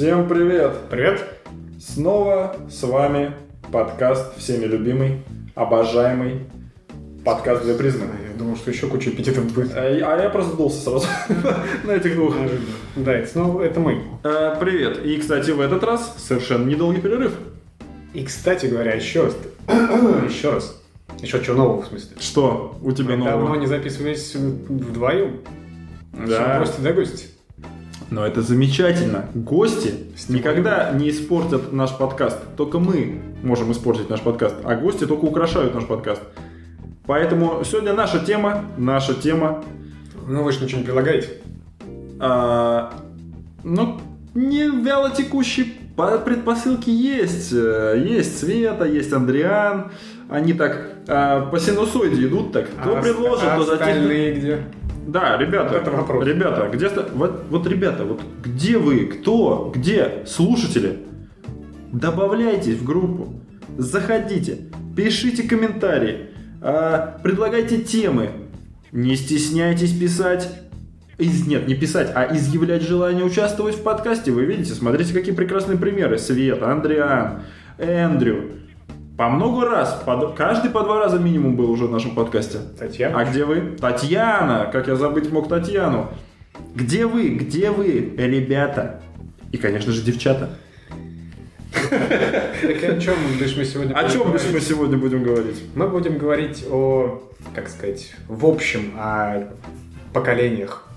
Всем привет! Привет! Снова с вами подкаст всеми любимый, обожаемый подкаст «Две призмы». Я думал, что еще куча эпитетов будет. А я а я просто сдулся сразу на этих двух. Да, это снова это мы. Э, Привет. И, кстати, в этот раз совершенно недолгий перерыв. И, кстати говоря, еще раз. Еще раз. Еще чего нового, в смысле? Что у тебя Мы давно нового? не записывались вдвоем. Да. Просто да гости. Но это замечательно. Гости никогда не испортят наш подкаст. Только мы можем испортить наш подкаст. А гости только украшают наш подкаст. Поэтому сегодня наша тема, наша тема, Ну, вы же ничего не предлагаете. а, ну, не вяло текущие по- предпосылки есть. Э, Есть Света, есть Андриан. Они так а, по синусоиде идут так. Кто А предложит, то затем... остальные где? Да, ребята, Вот это вопрос. ребята, где вот, вот, ребята, вот где вы, кто, где слушатели? Добавляйтесь в группу, заходите, пишите комментарии, а, предлагайте темы, не стесняйтесь писать. Из, нет, не писать, а изъявлять желание участвовать в подкасте. Вы видите, смотрите, какие прекрасные примеры. Света, Андриан, Эндрю. По много раз, по каждый по два раза минимум был уже в нашем подкасте. Татьяна. А где вы? Татьяна! Как я забыть мог Татьяну? Где вы? Где вы, ребята? И, конечно же, девчата. Так о чем лишь мы сегодня О чем говорить? мы сегодня будем говорить? Мы будем говорить о, как сказать, в общем, о поколениях.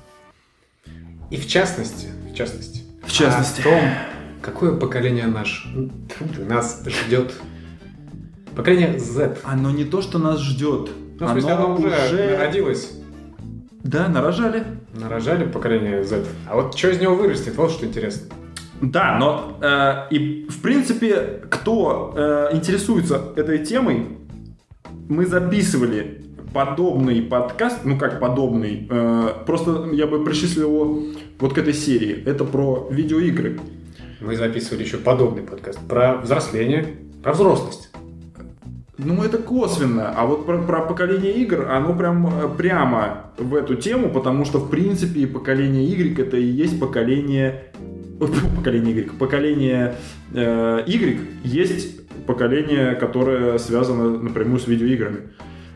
И в частности, в частности, В частности. о том, какое поколение наш, нас ждет. Поколение Z. Оно не то, что нас ждет. Ну, в смысле, оно, уже, родилось. Да, нарожали. Нарожали поколение Z. А вот что из него вырастет, вот что интересно. Да, но э, и в принципе, кто э, интересуется этой темой, мы записывали подобный подкаст, ну как подобный, э, просто я бы причислил его вот к этой серии. Это про видеоигры. Мы записывали еще подобный подкаст про взросление, про взрослость. Ну, это косвенно. А вот про, про поколение игр, оно прям э, прямо в эту тему, потому что, в принципе, поколение Y это и есть поколение... Поколение Y. Поколение э, Y есть поколение, которое связано напрямую с видеоиграми.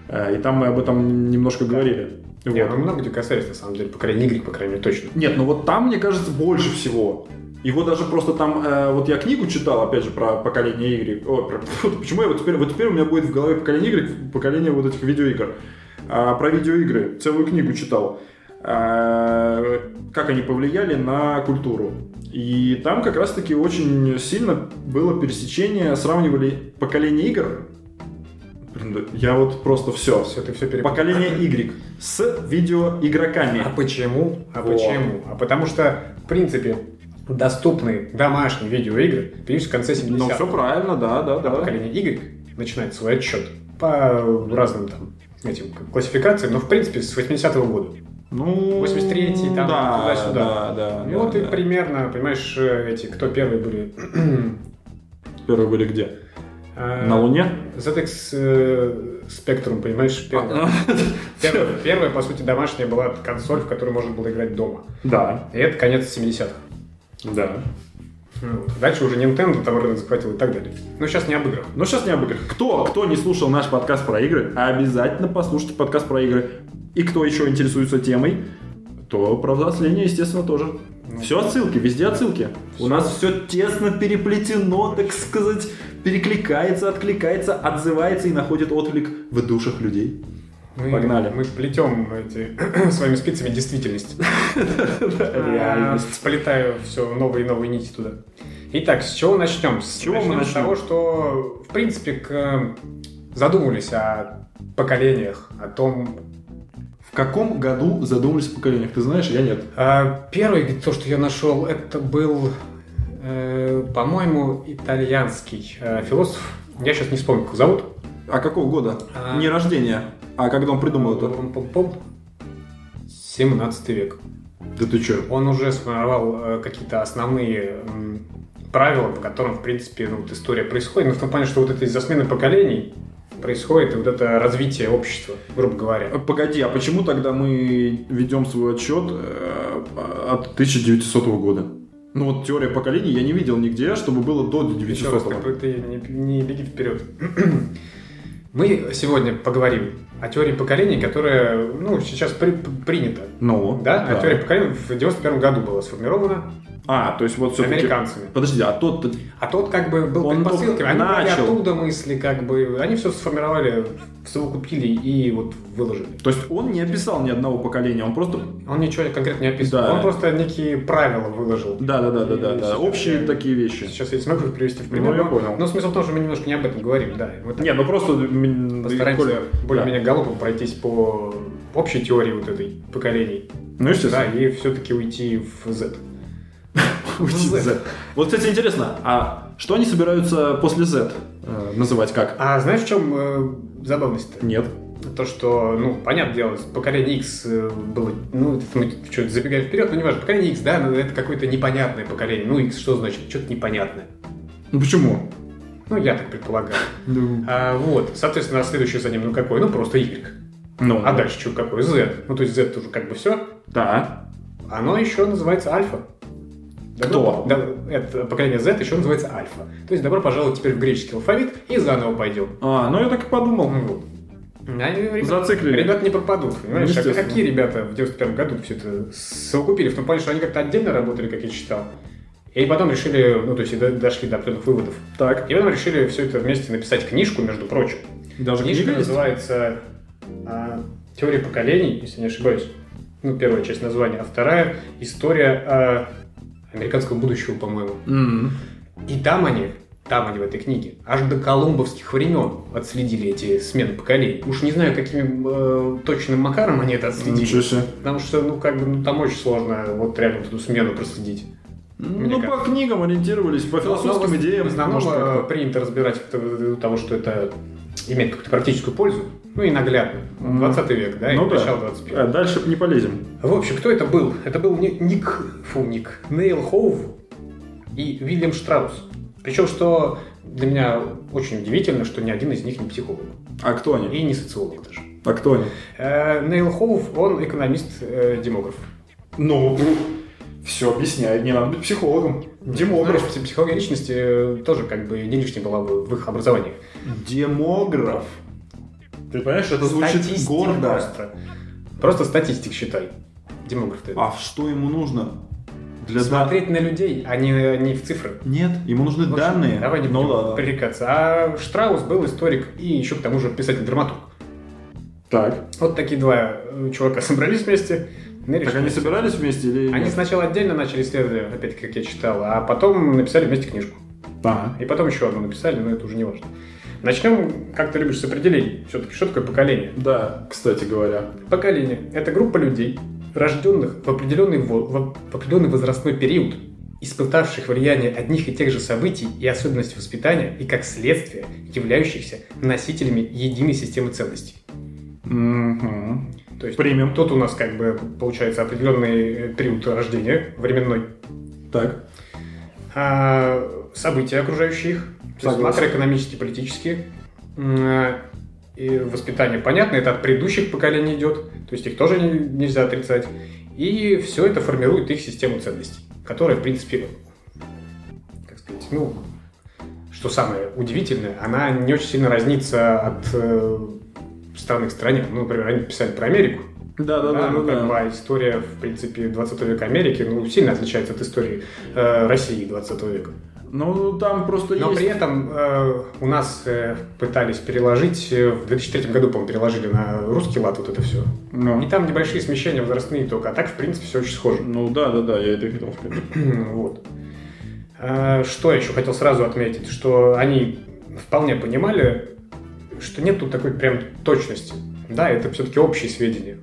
Э, и там мы об этом немножко говорили. Вот. ну много где касались, на самом деле, поколение Y, по крайней мере, точно. Нет, ну вот там, мне кажется, больше всего. Его даже просто там, э, вот я книгу читал, опять же, про поколение Y. О, про- почему я вот теперь, вот теперь у меня будет в голове поколение Y, поколение вот этих видеоигр. А, про видеоигры целую книгу читал. А, как они повлияли на культуру. И там как раз-таки очень сильно было пересечение, сравнивали поколение игр. Я вот просто все. Все, ты все перепутал. Поколение Y с видеоигроками. А почему? А Вот. почему? А потому что, в принципе, доступные домашние видеоигры появились в конце 70-х. Ну, все правильно, да, да, А да. поколение Y начинает свой отсчет по разным там этим классификациям, но в принципе с 80-го года. Ну, 83-й, там, да, туда-сюда. Да, да. И да, вот и да. примерно, понимаешь, э, эти, кто первые были? Первые были где? Э, На Луне? ZX э, Spectrum, понимаешь, первая. А, Первая, первая, по сути, домашняя была консоль, в которой можно было играть дома. Да, И это конец 70-х. Да. Вот. Дальше уже Nintendo там рынок захватил и так далее. Но сейчас не об играх. Но сейчас не об играх. Кто, кто не слушал наш подкаст про игры, обязательно послушайте подкаст про игры. И кто еще интересуется темой, то про взросление, естественно, тоже. Ну, все отсылки, везде отсылки. У нас все тесно переплетено, так сказать, перекликается, откликается, отзывается и находит отклик в душах людей. Мы, Погнали. Мы плетем эти своими спицами действительность. Реальность. А, Сплетаю все новые и новые нити туда. Итак, с чего начнем? С чего мы С начнем? того, что, в принципе, к- задумывались о поколениях, о том... В каком году задумались о поколениях? Ты знаешь, я нет. А, Первый, то, что я нашел, это был, э, по-моему, итальянский э, философ. Я сейчас не вспомню, как зовут. А какого года? А. Не рождения, а когда он придумал это? Пом-пом-пом. 17 век. Да ты что? Он уже сформировал э, какие-то основные м, правила, по которым, в принципе, ну, вот история происходит. Но в том плане, что вот это из-за смены поколений происходит и вот это развитие общества, грубо говоря. Погоди, а почему тогда мы ведем свой отчет э, от 1900 года? Ну вот теория поколений я не видел нигде, чтобы было до Еще раз, 900 как бы ты не, не беги вперед. Мы сегодня поговорим о теории поколений, которая ну, сейчас при- принята. Ну, Да? А теория поколений в 91 году была сформирована А, то есть вот все-таки... американцами. Подожди, а тот А тот как бы был Он предпосылками, они начал. оттуда мысли, как бы, они все сформировали, совокупили и вот выложили. То есть он не описал ни одного поколения, он просто... Он ничего конкретно не описывал, Да. он просто некие правила выложил. Да, да, да, да, да, да. Общие я- такие вещи. Сейчас я смогу их привести в пример. Ну, я понял. Но смысл в том, что мы немножко не об этом говорим, да. Так Не, ну просто... постараемся более-менее галопом пройтись по общей теории вот этой поколений. да. Ну, естественно. Да, и все-таки уйти в Z. В Z. Вот, кстати, интересно, а что они собираются после Z э, называть как? А знаешь, в чем э, забавность-то? Нет. То, что, ну, понятное дело, поколение X э, было, ну, это мы что-то забегаем вперед, но не важно, поколение X, да, но это какое-то непонятное поколение. Ну, X что значит? Что-то непонятное. Ну почему? Ну, я так предполагаю. Ну, А, вот, соответственно, следующий за ним, ну, какой? Ну, просто Y. ну, А дальше что, какой? Z. Ну, то есть Z тоже как бы все. Да. Оно еще называется альфа. Кто? Да, это поколение Z еще называется альфа. То есть добро пожаловать теперь в греческий алфавит и заново пойдем. А, ну я так и подумал. Ну вот. Ребят- Зациклили. Ребята не пропадут, понимаешь? А какие ребята в 91 году все это совокупили? В том плане, что они как-то отдельно работали, как я читал. И потом решили, ну, то есть дошли до определенных выводов. Так. И потом решили все это вместе написать книжку, между прочим. Даже Книжка называется а, «Теория поколений», если не ошибаюсь. Ну, первая часть названия, а вторая «История а, американского будущего», по-моему. М. И там они, там они в этой книге, аж до колумбовских времен отследили эти смены поколений. Уж не знаю, каким э, точным макаром они это отследили. Себе. Потому что, ну, как бы, ну, там очень сложно вот реально вот эту смену проследить. Мне Ну, кажется. по книгам ориентировались, по философским Но идеям. В основном может, принято разбирать того, что это имеет какую-то практическую пользу, ну и наглядно. Мгм. 20 век, да, и Ну да. начало 21 А, дальше не полезем. В общем, кто это был? Это был Ни- Ник, фу, Ник, Нейл Хоув и Вильям Штраус. Причем, что для меня очень удивительно, что ни один из них не психолог. А кто они? И не социолог даже. А кто они? Э, Нейл Хоув, он экономист-демограф. Ну, все объясняет. Не надо быть психологом. Демограф. Знаешь, психология личности э, тоже как бы не лишняя была в в их образовании. Демограф. Ты понимаешь, это звучит Статистик гордо. Просто. Просто статистик считай. Демограф ты. А что ему нужно? Для да- Смотреть на людей, а не, не в цифры. Нет, ему нужны В общем, данные. Давай не ну, будем ладно. пререкаться. А Штраус был историк и еще к тому же писатель-драматург. Так. Вот такие два э, чувака собрались вместе. Так они собирались вместе или Они нет? сначала отдельно начали исследовать, опять как я читал, а потом написали вместе книжку. Ага. И потом еще одну написали, но это уже не важно. Начнем, как ты любишь, с определений. Все-таки, что такое поколение? Да, кстати говоря. Поколение – это группа людей, рожденных в определенный, в определенный возрастной период, испытавших влияние одних и тех же событий и особенностей воспитания и, как следствие, являющихся носителями единой системы ценностей. Мгм. То есть Примем. тут у нас как бы получается определенный э, период рождения временной, Так. а, события окружающие их, Согласен. макроэкономические, политические. М, И воспитание, понятно, это от предыдущих поколений идет, то есть их тоже не- нельзя отрицать. И все это формирует их систему ценностей, которая, в принципе, как сказать, ну, что самое удивительное, она не очень сильно разнится от э, страны к стране. Ну, например, они писали про Америку, Да, да, да, ну, да, как да. бы, а история, в принципе, 20 века Америки, ну, сильно отличается от истории э, России 20 века. Ну, там просто Но есть... при этом э, у нас э, пытались переложить, э, в 2003 году, по-моему, переложили на русский лад вот это все. Ну, И там небольшие смещения возрастные только, а так, в принципе, все очень схоже. ну да, да, да, я это хотел сказать. вот. А, Что еще хотел сразу отметить, что они вполне понимали, что нет тут такой прям точности. Да, это все-таки общие сведения,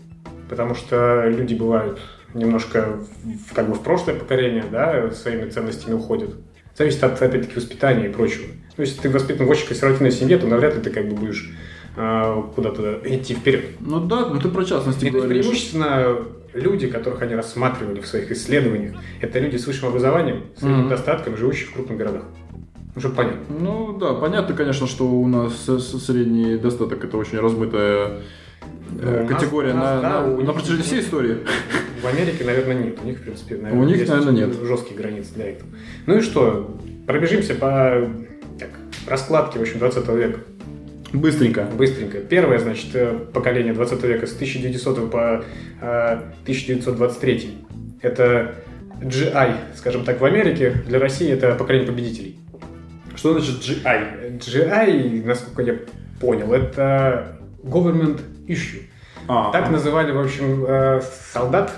потому что люди бывают немножко в- как бы в прошлое поколение, да, своими ценностями уходят. Зависит от, опять-таки, воспитания и прочего. Ну, если ты воспитан в очень консервативной семье, то навряд ли ты как бы будешь а, куда-то идти вперед. Ну да, ну ты про частности то есть говоришь. преимущественно люди, которых они рассматривали в своих исследованиях, это люди с высшим образованием, средним Мгм. достатком, живущих в крупных городах. Ну, чтобы понятно. Ну да, понятно, конечно, что у нас с- с- средний достаток это очень размытая э, Ну, нас- категория нас, на, да, на- на протяжении всей истории. В Америке, наверное, нет. У них, в принципе, наверное, У них, есть наверное, нет. жесткие границы для этого. Ну и что? Пробежимся по так, раскладке, в общем, 20 века. Быстренько. Быстренько. Первое, значит, э, поколение 20 века с 1900 по э, 1923. Это GI, скажем так, в Америке. Для России это поколение победителей. Что значит GI? GI, насколько я понял, это government issue. А, Так называли, в общем, э, солдат,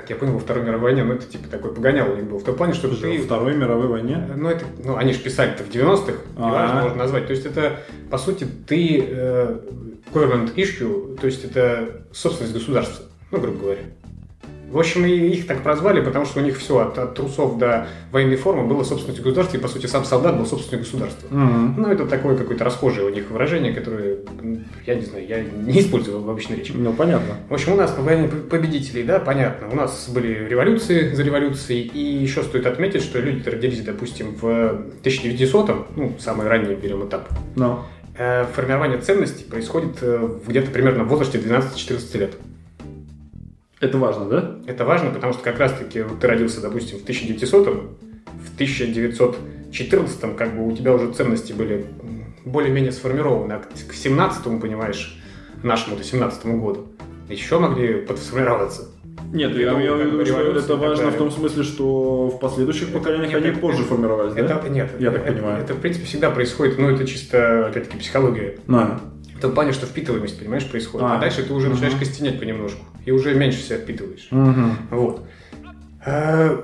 как я понял, во Второй мировой войне, ну это типа такой погонял у них был. В том плане, что Во ты... Второй мировой войне? Ну, это, ну, они же писали-то в 90-х, неважно, А. можно назвать. То есть это, по сути, ты э, government issue, то есть это собственность государства, ну, грубо говоря. В общем, и их так прозвали, потому что у них все от, от трусов до военной формы было собственностью государства, и, по сути, сам солдат был собственностью государства. Мгм. Ну, это такое какое-то расхожее у них выражение, которое, я не знаю, я не использую в обычной речи. Ну, понятно. В общем, у нас по войне победителей, да, понятно. У нас были революции за революцией, и еще стоит отметить, что люди родились, допустим, в 1900-м, ну, самый ранний берем этап, Ну. э, формирование ценностей происходит э, где-то примерно в возрасте 12-14 лет. Это важно, да? Это важно, потому что как раз-таки вот ты родился, допустим, в 1900-м, в 1914-м как бы у тебя уже ценности были более-менее сформированы, а к к 17-му, понимаешь, нашему-то 17-му году еще могли подсформироваться. Нет, Я как бы думаю, что это важно в далее. том смысле, что в последующих поколениях Нет, они это- позже формировались, да? Это, нет, Я так это, понимаю. Это, в принципе, всегда происходит, но это чисто, опять-таки, психология. На. В том плане, что впитываемость, понимаешь, происходит. А, А. дальше ты уже Мгм. начинаешь костенеть понемножку. И уже меньше себя впитываешь. Мгм. Вот. А,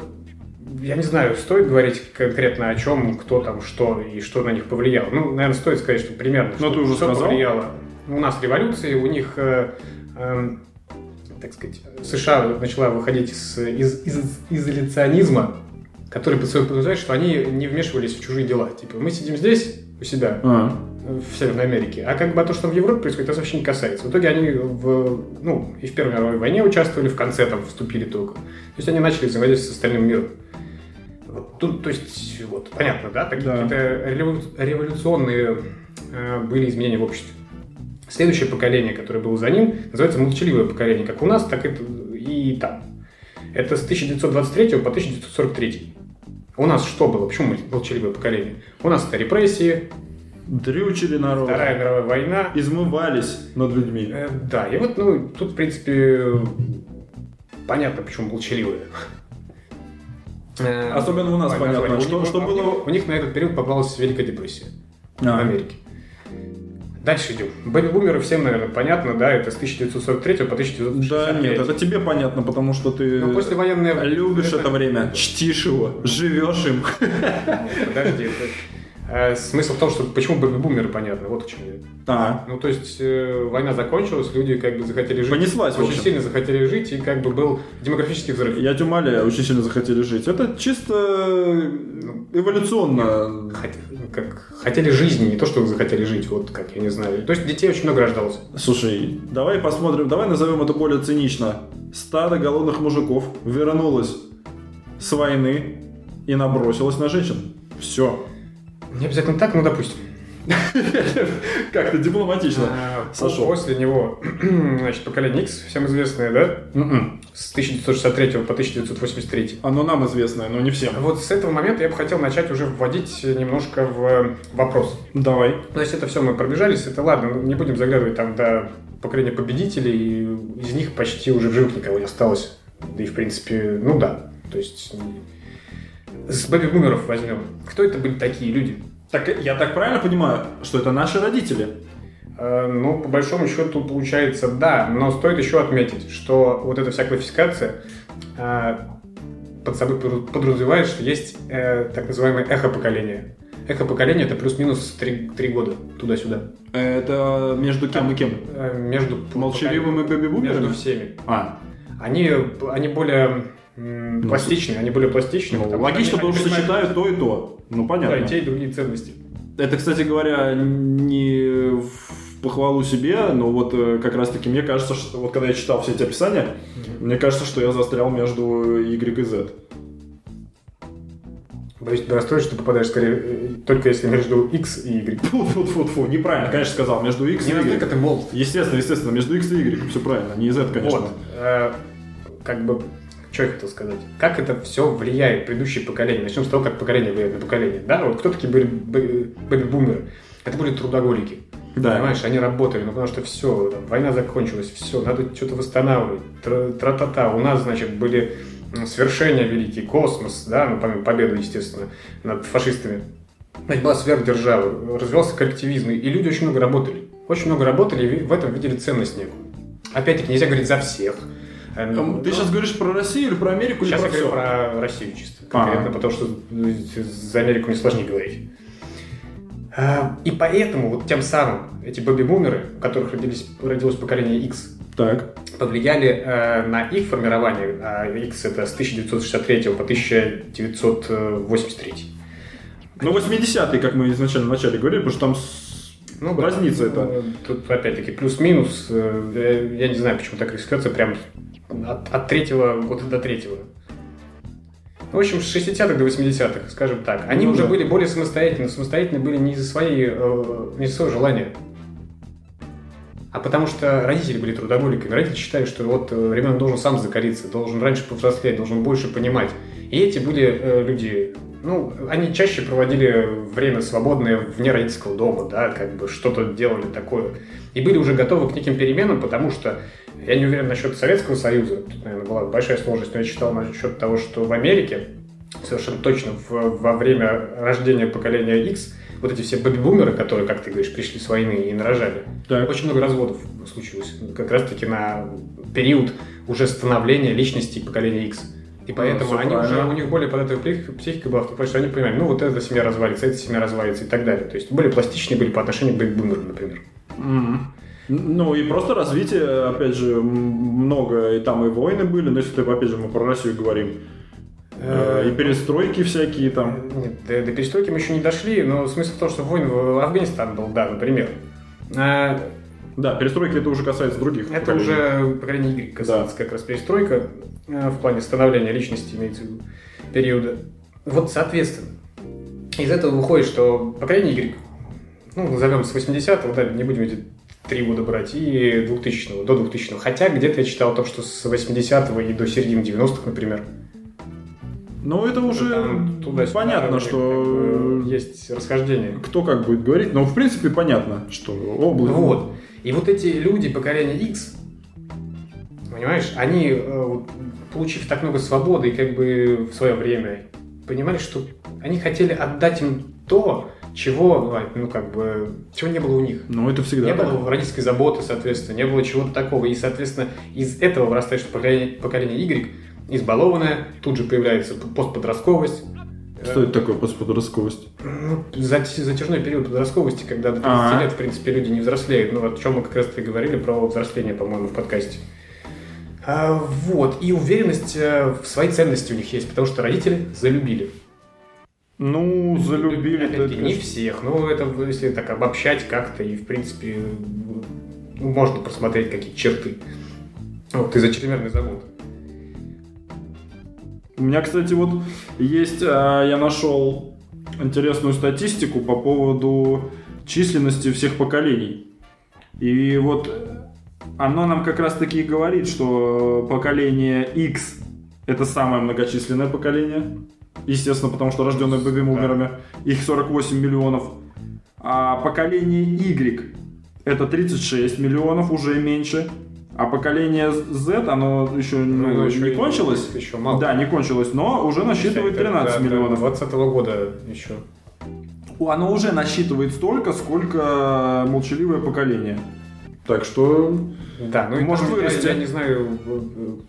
Я не знаю, стоит говорить конкретно о чем, кто там, что и что на них повлияло. Ну, наверное, стоит сказать, что примерно Ну, что, ты уже что сказал. повлияло. У нас революции, у них, э, эм, так сказать, США начала выходить из, из, из изоляционизма, который под собой подразумевает, что они не вмешивались в чужие дела. Типа, мы сидим здесь, у себя, А. в Северной Америке. А как бы то, что в Европе происходит, это вообще не касается. В итоге они в, ну, и в Первой мировой войне участвовали, в конце там вступили только. То есть они начали взаимодействовать с остальным миром. Вот тут, то есть, вот, понятно, да? Такие Да. какие-то револю- революционные э, были изменения в обществе. Следующее поколение, которое было за ним, называется молчаливое поколение, как у нас, так это и там. Это с 1923 по 1943. У нас что было? Почему молчаливое поколение? У нас это репрессии, Дрючили народ. Вторая мировая война. Измывались над людьми. Э, да, и вот, ну, тут, в принципе, понятно, почему молчаливые. Э, Особенно у нас понятно, название. что, у них, что было... них- у них на этот период попалась Великая депрессия в А. Америке. Дальше идем. Бэби-бумеры всем, наверное, понятно, да, это с 1943 по 1963. Да нет, это тебе понятно, потому что ты Ну, послевоенное... любишь это время, чтишь его, живешь им. Подожди, это- Смысл в том, что почему бэби-бумеры понятно, вот к чему я. А, Ну, то есть, э, война закончилась, люди как бы захотели жить. Понеслась, Очень сильно захотели жить, и как бы был демографический взрыв. я тебя умоляю, очень сильно захотели жить. Это чисто Ну, эволюционно. Хот- как хотели жизни, не то, что захотели жить, вот как, я не знаю. То есть детей очень много рождалось. Слушай, давай посмотрим, давай назовем это более цинично. Стадо голодных мужиков вернулось с войны и набросилось на женщин. Все. Не обязательно так, но допустим. Как-то дипломатично. А, Сошел. После него, значит, поколение X, всем известное, да? С 1963 по 1983. Оно нам известное, но не всем. Вот с этого момента я бы хотел начать уже вводить немножко в вопрос. Давай. То есть это все мы пробежались, это ладно, ну, не будем заглядывать там до поколения победителей, из них почти уже в живых никого не осталось. Да и в принципе, ну да. То есть с бэби-бумеров возьмем. Кто это были такие люди? Так я так правильно понимаю, что это наши родители? Э, Ну, по большому счету, получается, да, но стоит еще отметить, что вот эта вся классификация э, под собой подразумевает, что есть э, так называемое эхо-поколение. Эхо-поколение – это плюс-минус три три года туда-сюда. Это между кем и кем? Э, Между Молчаливым и бэби-бумерами? Между всеми. А, Они, они более пластичные, они более пластичные. ну, потому логично, они- потому что сочетают то и то. Ну, да, и понятно. те, и другие ценности. Это, кстати говоря, не в похвалу себе, но вот э, как раз-таки мне кажется, что вот когда я читал все эти описания, мне кажется, что я застрял между Y и Z. Боюсь тебя расстроить, что ты попадаешь скорее э, только если между X и Y. Фу, фу, фу, фу, неправильно, конечно, сказал, между X и Не настолько Y. ты молод. Естественно, естественно, между X и Y, все правильно, не Z, конечно. Вот. Э, как бы, что я хотел сказать? Как это все влияет, предыдущее поколение? Начнем с того, как поколение влияет на поколение. Да, вот кто такие были бэби-бумеры? Это были трудоголики. Да. Понимаешь, они работали, ну потому что все, там, война закончилась, все, надо что-то восстанавливать. Тра-та-та. У нас, значит, были свершения великие, космос, да, ну, помимо победы, естественно, над фашистами. Значит, была сверхдержава, развивался коллективизм, и люди очень много работали. Очень много работали и в этом видели ценность некую. Опять-таки, нельзя говорить за всех. Ну, Ты сейчас говоришь про Россию или про Америку? Сейчас или про я говорю про Россию чисто. Конкретно, а. потому что за Америку мне сложнее говорить. А, и поэтому вот тем самым эти бэби-бумеры, у которых родились, родилось поколение X, так. повлияли э, на их формирование. А X это с 1963 по 1983. Ну, 80-е, как мы изначально вначале говорили, потому что там ну, разница это. Ну, тут опять-таки плюс-минус. Э, я не знаю, почему так рискуется, прям от, от третьего года до третьего. В общем, с 60-х до 80-х, скажем так. Они ну, уже да. были более самостоятельны. Самостоятельны были не из-за своей, э, не из-за своего желания. А потому что родители были трудоголиками. Родители считали, что вот э, ребенок должен сам закалиться, должен раньше повзрослеть, должен больше понимать. И эти были э, люди, ну, они чаще проводили время свободное вне родительского дома, да, как бы что-то делали такое. И были уже готовы к неким переменам, потому что я не уверен насчет Советского Союза, тут, наверное, была большая сложность, но я читал насчет того, что в Америке совершенно точно в, во время рождения поколения X вот эти все бэби-бумеры, которые, как ты говоришь, пришли с войны и нарожали, так. очень много разводов случилось. Как раз-таки на период уже становления личности поколения X. И ну, поэтому ну, они уже, у них более податливая психика была, потому что они понимали, ну вот эта семья развалится, эта семья развалится и так далее. То есть более пластичные были по отношению к бэби-бумерам, например. Mm-hmm. Ну и просто развитие, опять же, много, и там и войны были, но если, опять же, мы про Россию говорим, э, и перестройки всякие там. Нет, до, до перестройки мы еще не дошли, но смысл в том, что война в Афганистан был, да, например. А, да, перестройки это уже касается других. Это поколений. уже поколение Y касается да. как раз перестройка э, в плане становления личности, имеется в виду, периода. Вот, соответственно, из этого выходит, что поколение Y, ну, назовем с 80-го, да, не будем эти три года брать, и 2000 до 2000 Хотя где-то я читал о том, что с 80-го и до середины 90-х, например. Ну, это уже туда понятно, что есть расхождение. Кто как будет говорить, но в принципе понятно, что область. Вот. И вот эти люди поколения X, понимаешь, они, э, получив так много свободы и как бы в свое время, понимали, что они хотели отдать им то, чего, ну, как бы, чего не было у них. Ну, это всегда Не так. было родительской заботы, соответственно, не было чего-то такого. И, соответственно, из этого вырастает, что поколение, поколение Y избалованное, тут же появляется постподростковость. Что это такое постподростковость? Ну, затяжной период подростковости, когда до 30 А-а-а. лет, в принципе, люди не взрослеют. Ну, о чем мы как раз-таки говорили про взросление, по-моему, в подкасте. А, вот. И уверенность э, в своей ценности у них есть, потому что родители залюбили. Ну, залюбили. Опять-таки, не всех, но это если так обобщать как-то, и в принципе ну, можно просмотреть какие черты. Вот ты за четырехмерный завод. У меня, кстати, вот есть, а, я нашел интересную статистику по поводу численности всех поколений. И вот оно нам как раз таки говорит, что поколение X это самое многочисленное поколение. Естественно, потому что рожденные бэби-бумерами. Их 48 миллионов. А поколение Y это 36 миллионов, уже меньше. А поколение Z, оно еще, ну, ну, еще не кончилось. Еще мало. Да, не кончилось, но уже насчитывает 13 да, миллионов. 2020 года еще. Оно уже насчитывает столько, сколько молчаливое поколение. Так что да, ну может вырасти. Я, я не знаю,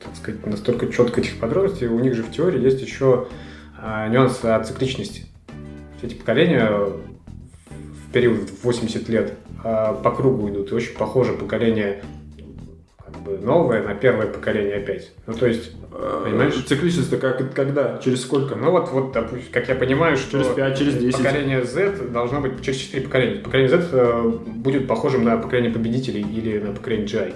так сказать, настолько четко этих подробностей. У них же в теории есть еще нюанс о цикличности. Эти поколения в период 80 лет а, по кругу идут. И очень похоже поколение бы новое на первое поколение опять. Ну, то есть, понимаешь? Цикличность-то как, когда? Через сколько? Ну, вот, вот, допустим, как я понимаю, что через 5, через 10. поколение Z должно быть через 4 поколения. Поколение Z э, будет похожим на поколение победителей или на поколение GI.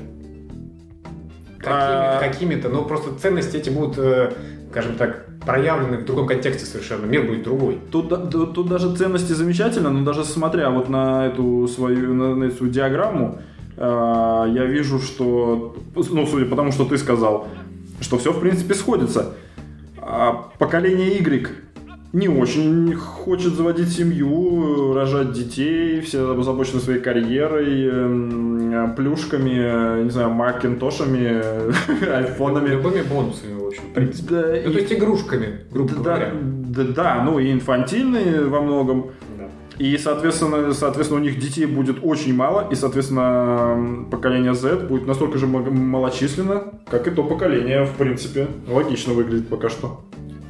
А. Какими, какими-то, но просто ценности эти будут, э, скажем так, проявлены в другом контексте совершенно. Мир будет другой. Тут, тут, тут даже ценности замечательно, но даже смотря вот на эту свою на, на эту диаграмму, а, я вижу, что, ну, судя по тому, что ты сказал, что все, в принципе, сходится. А поколение Y не очень хочет заводить семью, рожать детей, все озабочены своей карьерой, эм, плюшками, не знаю, макинтошами, айфонами. Любыми бонусами, в общем, в принципе. Да, Ну, и- то есть игрушками, грубо да, говоря. да, да, ну и инфантильные во многом. Да. И, соответственно, соответственно, у них детей будет очень мало, и, соответственно, поколение Z будет настолько же малочисленно, как и то поколение, в принципе. Логично выглядит пока что.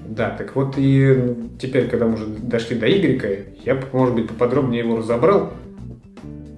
Да, так вот и теперь, когда мы уже дошли до Y, я, может быть, поподробнее его разобрал.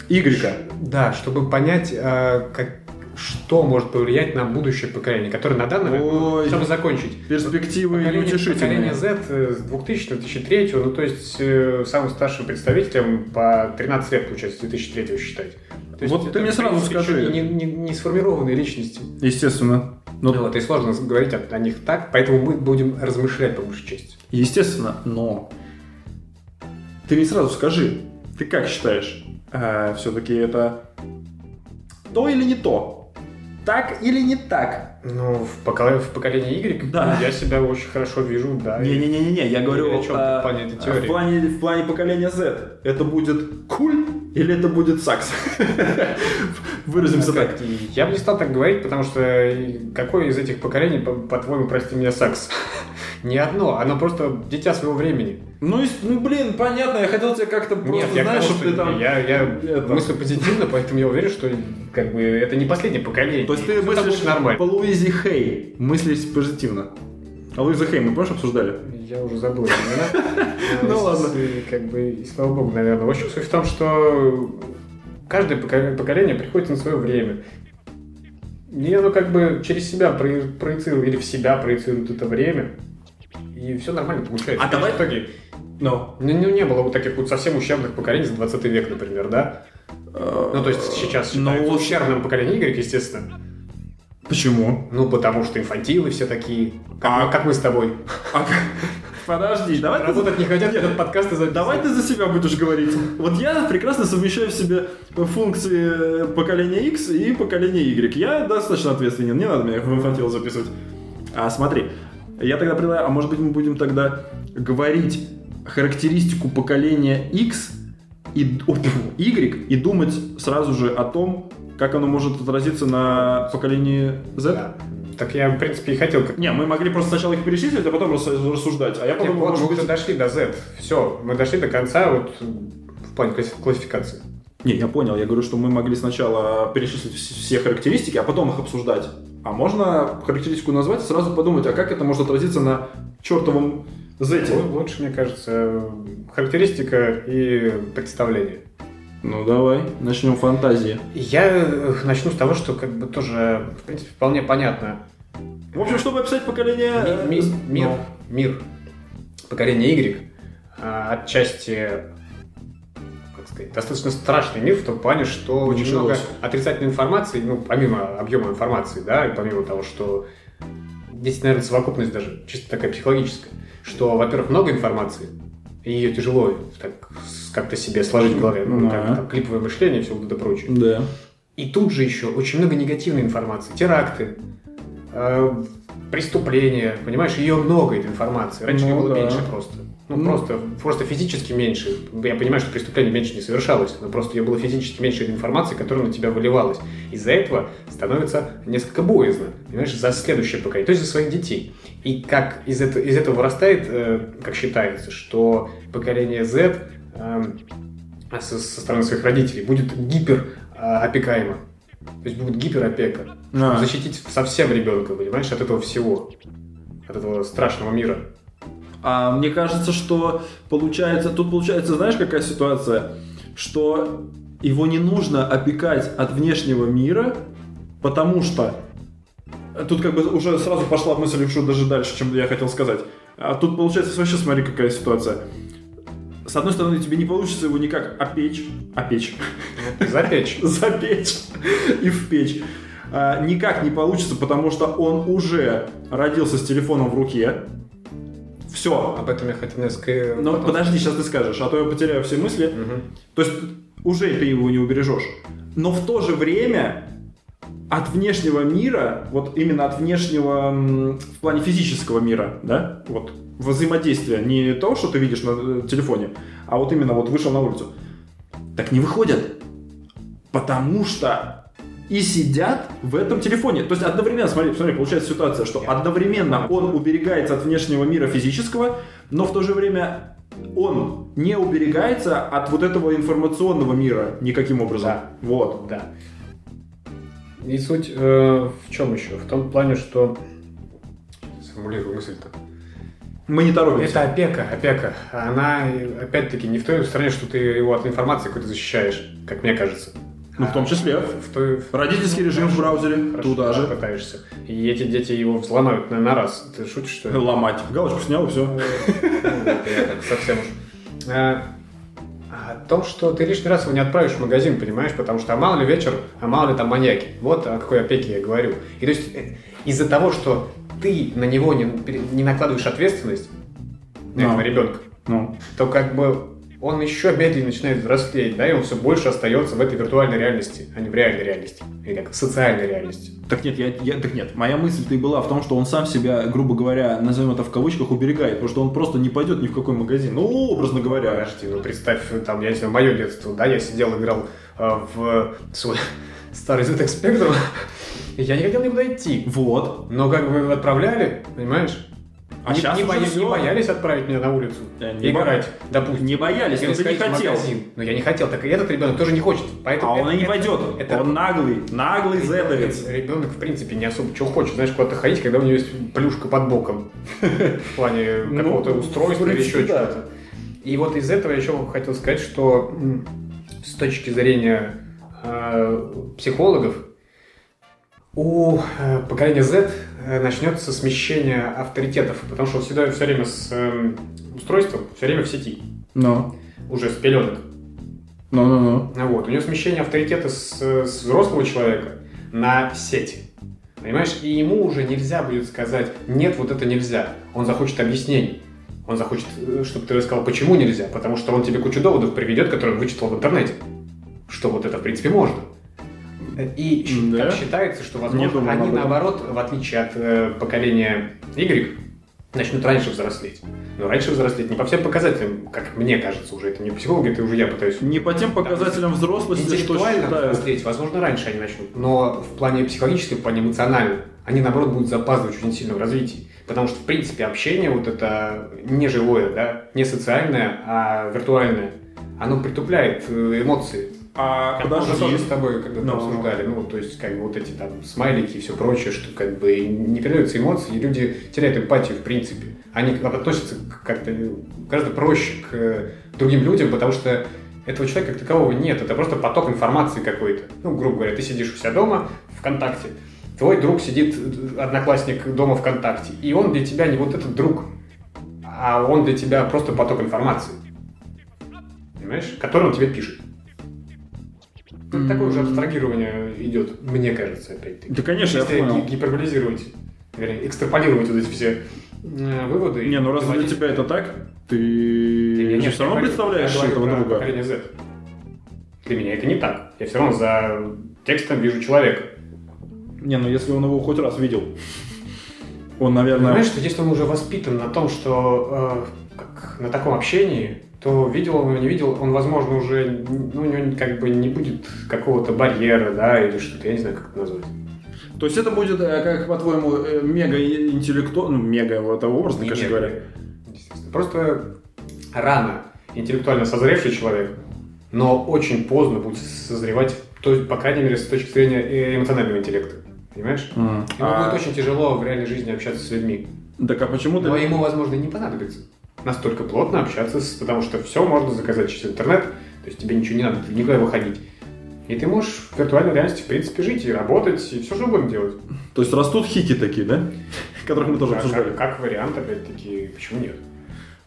Y. Да, чтобы понять, а, как, что может повлиять на будущее поколение, которое на данный момент, чтобы закончить, Перспективы поколение, поколение Z э, с 2000-2003, ну то есть э, самым старшим представителем по 13 лет, получается, с 2003 считать. То есть Вот это, ты мне сразу принципе, скажи. Не, не- не сформированные личности. Естественно. Но, Ну, вот, и сложно говорить о, о них так, поэтому мы будем размышлять по большей части. Естественно, но ты мне сразу скажи, ты как считаешь, все-таки это то или не то? Так или не так? Ну, в, поколе- в поколении Y Да. я себя очень хорошо вижу, да. Не-не-не-не, я говорю о чем а, в плане этой а, теории. в плане, в плане поколения Z. Это будет куль или это будет сакс? Выразимся так. Как- и Я бы не стал так говорить, потому что и какое из этих поколений, по- по-твоему, прости меня, сакс? Ни одно, оно просто дитя своего времени. Ну, и- ну, блин, понятно, я хотел тебе как-то просто, Нет, я, знаешь, чтобы ты там... я, я это- мыслю позитивно, поэтому я уверен, что как бы это не последнее поколение. То есть ты там мыслишь нормально. по Луизе Хей, мыслишь позитивно. А Луиза Хей мы, помнишь, обсуждали? Я уже забыл. Ну ладно. Как бы, и слава богу, наверное. В общем, суть в том, что каждое поко- поколение приходит на свое время. И оно как бы через себя про- проецирует, или в себя проецирует это время. И все нормально получается. А давай- В итоге, Ну. ну, ну, не было вот таких вот совсем ущербных поколений за 20 век, например, да? Ну, то есть сейчас Ну, считается вот- ущербным поколение Y, естественно. Почему? Ну, потому что инфантилы все такие, как, А- как мы с тобой. А, подожди, давай ты Работать не хотят, этот подкаст и записывать. Давай ты за себя будешь говорить. Вот я прекрасно совмещаю в себе функции поколения X и поколения Y. Я достаточно ответственен, не надо меня в инфантил записывать. А смотри, я тогда предлагаю, а может быть мы будем тогда говорить характеристику поколения X и Y и думать сразу же о том, как оно может отразиться на поколении Z? Да. Так я, в принципе, и хотел как Не, мы могли просто сначала их перечислить, а потом рас- рассуждать. А я Нет, подумал, вот может мы быть... дошли до Z. Все, мы дошли до конца вот в плане класс- классификации. Не, я понял. Я говорю, что мы могли сначала перечислить вс- все характеристики, а потом их обсуждать. А можно характеристику назвать и сразу подумать, а как это может отразиться на чертовом зете? Лу- Лучше, мне кажется, характеристика и представление. Ну давай, начнем фантазии. Я э, начну с того, что как бы тоже, в принципе, вполне понятно. В общем, чтобы описать поколение... э, Ми- ми- ну, мир, мир, поколение Y, а, отчасти, сказать, достаточно страшный мир в том плане, что очень Началось. много отрицательной информации, ну, помимо объема информации, да, и помимо того, что здесь, наверное, совокупность даже чисто такая психологическая, что, во-первых, много информации, и ее тяжело так как-то себе сложить в голове, ну, как там, клиповое мышление и все вот это прочее. Да. И тут же еще очень много негативной информации. Теракты, э, преступления, понимаешь, ее много, этой информации. Раньше ее Ну, было да. меньше просто. Ну, Ну. просто, просто физически меньше. Я понимаю, что преступлений меньше не совершалось, но просто ее было физически меньше информации, которая на тебя выливалась. Из-за этого становится несколько боязно, понимаешь, за следующее поколение, то есть за своих детей. И как из этого, из этого вырастает, э, как считается, что поколение Z эм, со, со стороны своих родителей будет гипер а, опекаемо. То есть будет гиперопека. А. Защитить совсем ребенка, понимаешь, от этого всего. От этого страшного мира. А мне кажется, что получается, тут получается, знаешь, какая ситуация? Что его не нужно опекать от внешнего мира, потому что тут как бы уже сразу пошла мысль уж даже дальше, чем я хотел сказать. А тут получается вообще смотри какая ситуация. С одной стороны, тебе не получится его никак опечь, опечь, Запечь. запечь и впечь. А, никак не получится, потому что он уже родился с телефоном в руке. Все, Об этом я хотел несколько... ну, потом- подожди, сейчас ты скажешь, а то я потеряю все мысли. Мгм. То есть уже ты его не убережешь. Но в то же время от внешнего мира, вот именно от внешнего в плане физического мира, да, вот взаимодействия, не то, что ты видишь на э, телефоне, а вот именно вот вышел на улицу, так не выходят. Потому что и сидят в этом телефоне. То есть одновременно, смотри, смотри, получается ситуация, что одновременно он уберегается от внешнего мира физического, но в то же время он не уберегается от вот этого информационного мира никаким образом. Да. Вот. Да. И суть э, в чем еще? В том плане, что... Сформулирую мысль-то. Мы не торопимся. Это опека, опека. Она, опять-таки, не в той стороне, что ты его от информации какой-то защищаешь, как мне кажется. Ну, в том числе. В той... Родительский режим в браузере, Хорошо, туда да, же. пытаешься. И эти дети его взломают на, на раз. Ты шутишь, что ли? Ломать. Галочку снял и все. Ну, это я так совсем уж. А, О том, что ты лишний раз его не отправишь в магазин, понимаешь, потому что а мало ли вечер, а мало ли там маньяки. Вот о какой опеке я говорю. И то есть э, из-за того, что ты на него не, не накладываешь ответственность, на Ну. этого ребенка, Ну, то как бы он еще медленнее начинает взрослеть, да, и он все больше остается в этой виртуальной реальности, а не в реальной реальности, или как в социальной реальности. Так нет, я, я- так нет, моя мысль-то и была в том, что он сам себя, грубо говоря, назовем это в кавычках, уберегает, потому что он просто не пойдет ни в какой магазин. Ну, образно говоря. Подожди, ну представь, там, я не знаю, мое детство, да, я сидел, играл э, в свой старый ZX Spectrum, я не хотел никуда идти. Вот. Но как бы отправляли, понимаешь? А не, щас не, боя- не боялись отправить меня на улицу Да, не играть, допустим. Не боялись, но ты не хотел. магазин. Но я не хотел, так и этот ребенок тоже не хочет. Поэтому А он и не это- пойдет. это- Он наглый, наглый зетовец. Ребенок, в принципе, не особо чего хочет, знаешь, куда-то ходить, когда у него есть плюшка под боком. В плане Ну, какого-то устройства или еще чего-то. И вот из этого я еще хотел сказать, что с точки зрения э, психологов, у э, поколения Z э, начнется смещение авторитетов, потому что он всегда все время с эм, устройством, все время в сети, Ну, уже с пеленок. ну, ну, ну. А Вот. У него смещение авторитета с, с взрослого человека на сеть. Понимаешь? И ему уже нельзя будет сказать, нет, вот это нельзя. Он захочет объяснений. Он захочет, э, чтобы ты рассказал, почему нельзя. Потому что он тебе кучу доводов приведет, которые он вычитал в интернете. Что вот это, в принципе, можно. И Да? как считается, что, возможно, думал они, наоборот, в отличие от э, поколения Y, начнут раньше взрослеть. Но раньше взрослеть не по всем показателям, как мне кажется уже. Это не психолог, это уже я пытаюсь Не по тем показателям взрослости, что считают. взрослеть, возможно, раньше они начнут, но в плане психологическом, в плане эмоциональном, они, наоборот, будут запаздывать очень сильно в развитии. Потому что, в принципе, общение вот это не живое, да, не социальное, а виртуальное, оно притупляет э, эмоции. А Как мы тоже подожди. с тобой когда-то Ну. обсуждали, ну, то есть, как бы вот эти там смайлики и все прочее, что как бы не передаются эмоции, и люди теряют эмпатию в принципе. Они относятся как-то гораздо проще к э, другим людям, потому что этого человека как такового нет, это просто поток информации какой-то. Ну, грубо говоря, ты сидишь у себя дома ВКонтакте, твой друг сидит, э, одноклассник дома ВКонтакте, и он для тебя не вот этот друг, а он для тебя просто поток информации. Понимаешь? Который он тебе пишет. Ну, такое уже абстрагирование идет, мне кажется, опять-таки. Да, конечно, я Если понял. ги- гиперболизировать, вернее, экстраполировать вот эти все э, выводы. Не, ну раз для тебя это так, ты же нет, все равно я представляешь я этого про друга. поколение Z. Для меня это не так. Я все равно за текстом вижу человека. Не, ну если он его хоть раз видел, он, наверное... Понимаешь, что если он уже воспитан на том, что э, как на таком общении, то видел он его, не видел, он, возможно, уже, ну, у него как бы не будет какого-то барьера, да, или что-то, я не знаю, как это назвать. То есть это будет, э, как по-твоему, э, мега интеллектуал, ну, мега, это образно, Не конечно говоря. Просто рано интеллектуально созревший человек, но очень поздно будет созревать, то по крайней мере, с точки зрения э, эмоционального интеллекта. Понимаешь? М. Ему А, будет очень тяжело в реальной жизни общаться с людьми. Так а почему ты... Но ему, возможно, не понадобится настолько плотно общаться, с, потому что все можно заказать через интернет, то есть тебе ничего не надо никуда выходить. И ты можешь в виртуальной реальности, в принципе, жить и работать, и все что угодно делать. То есть растут хики такие, да? Которых мы тоже обсуждали. как, как вариант, опять-таки, почему нет?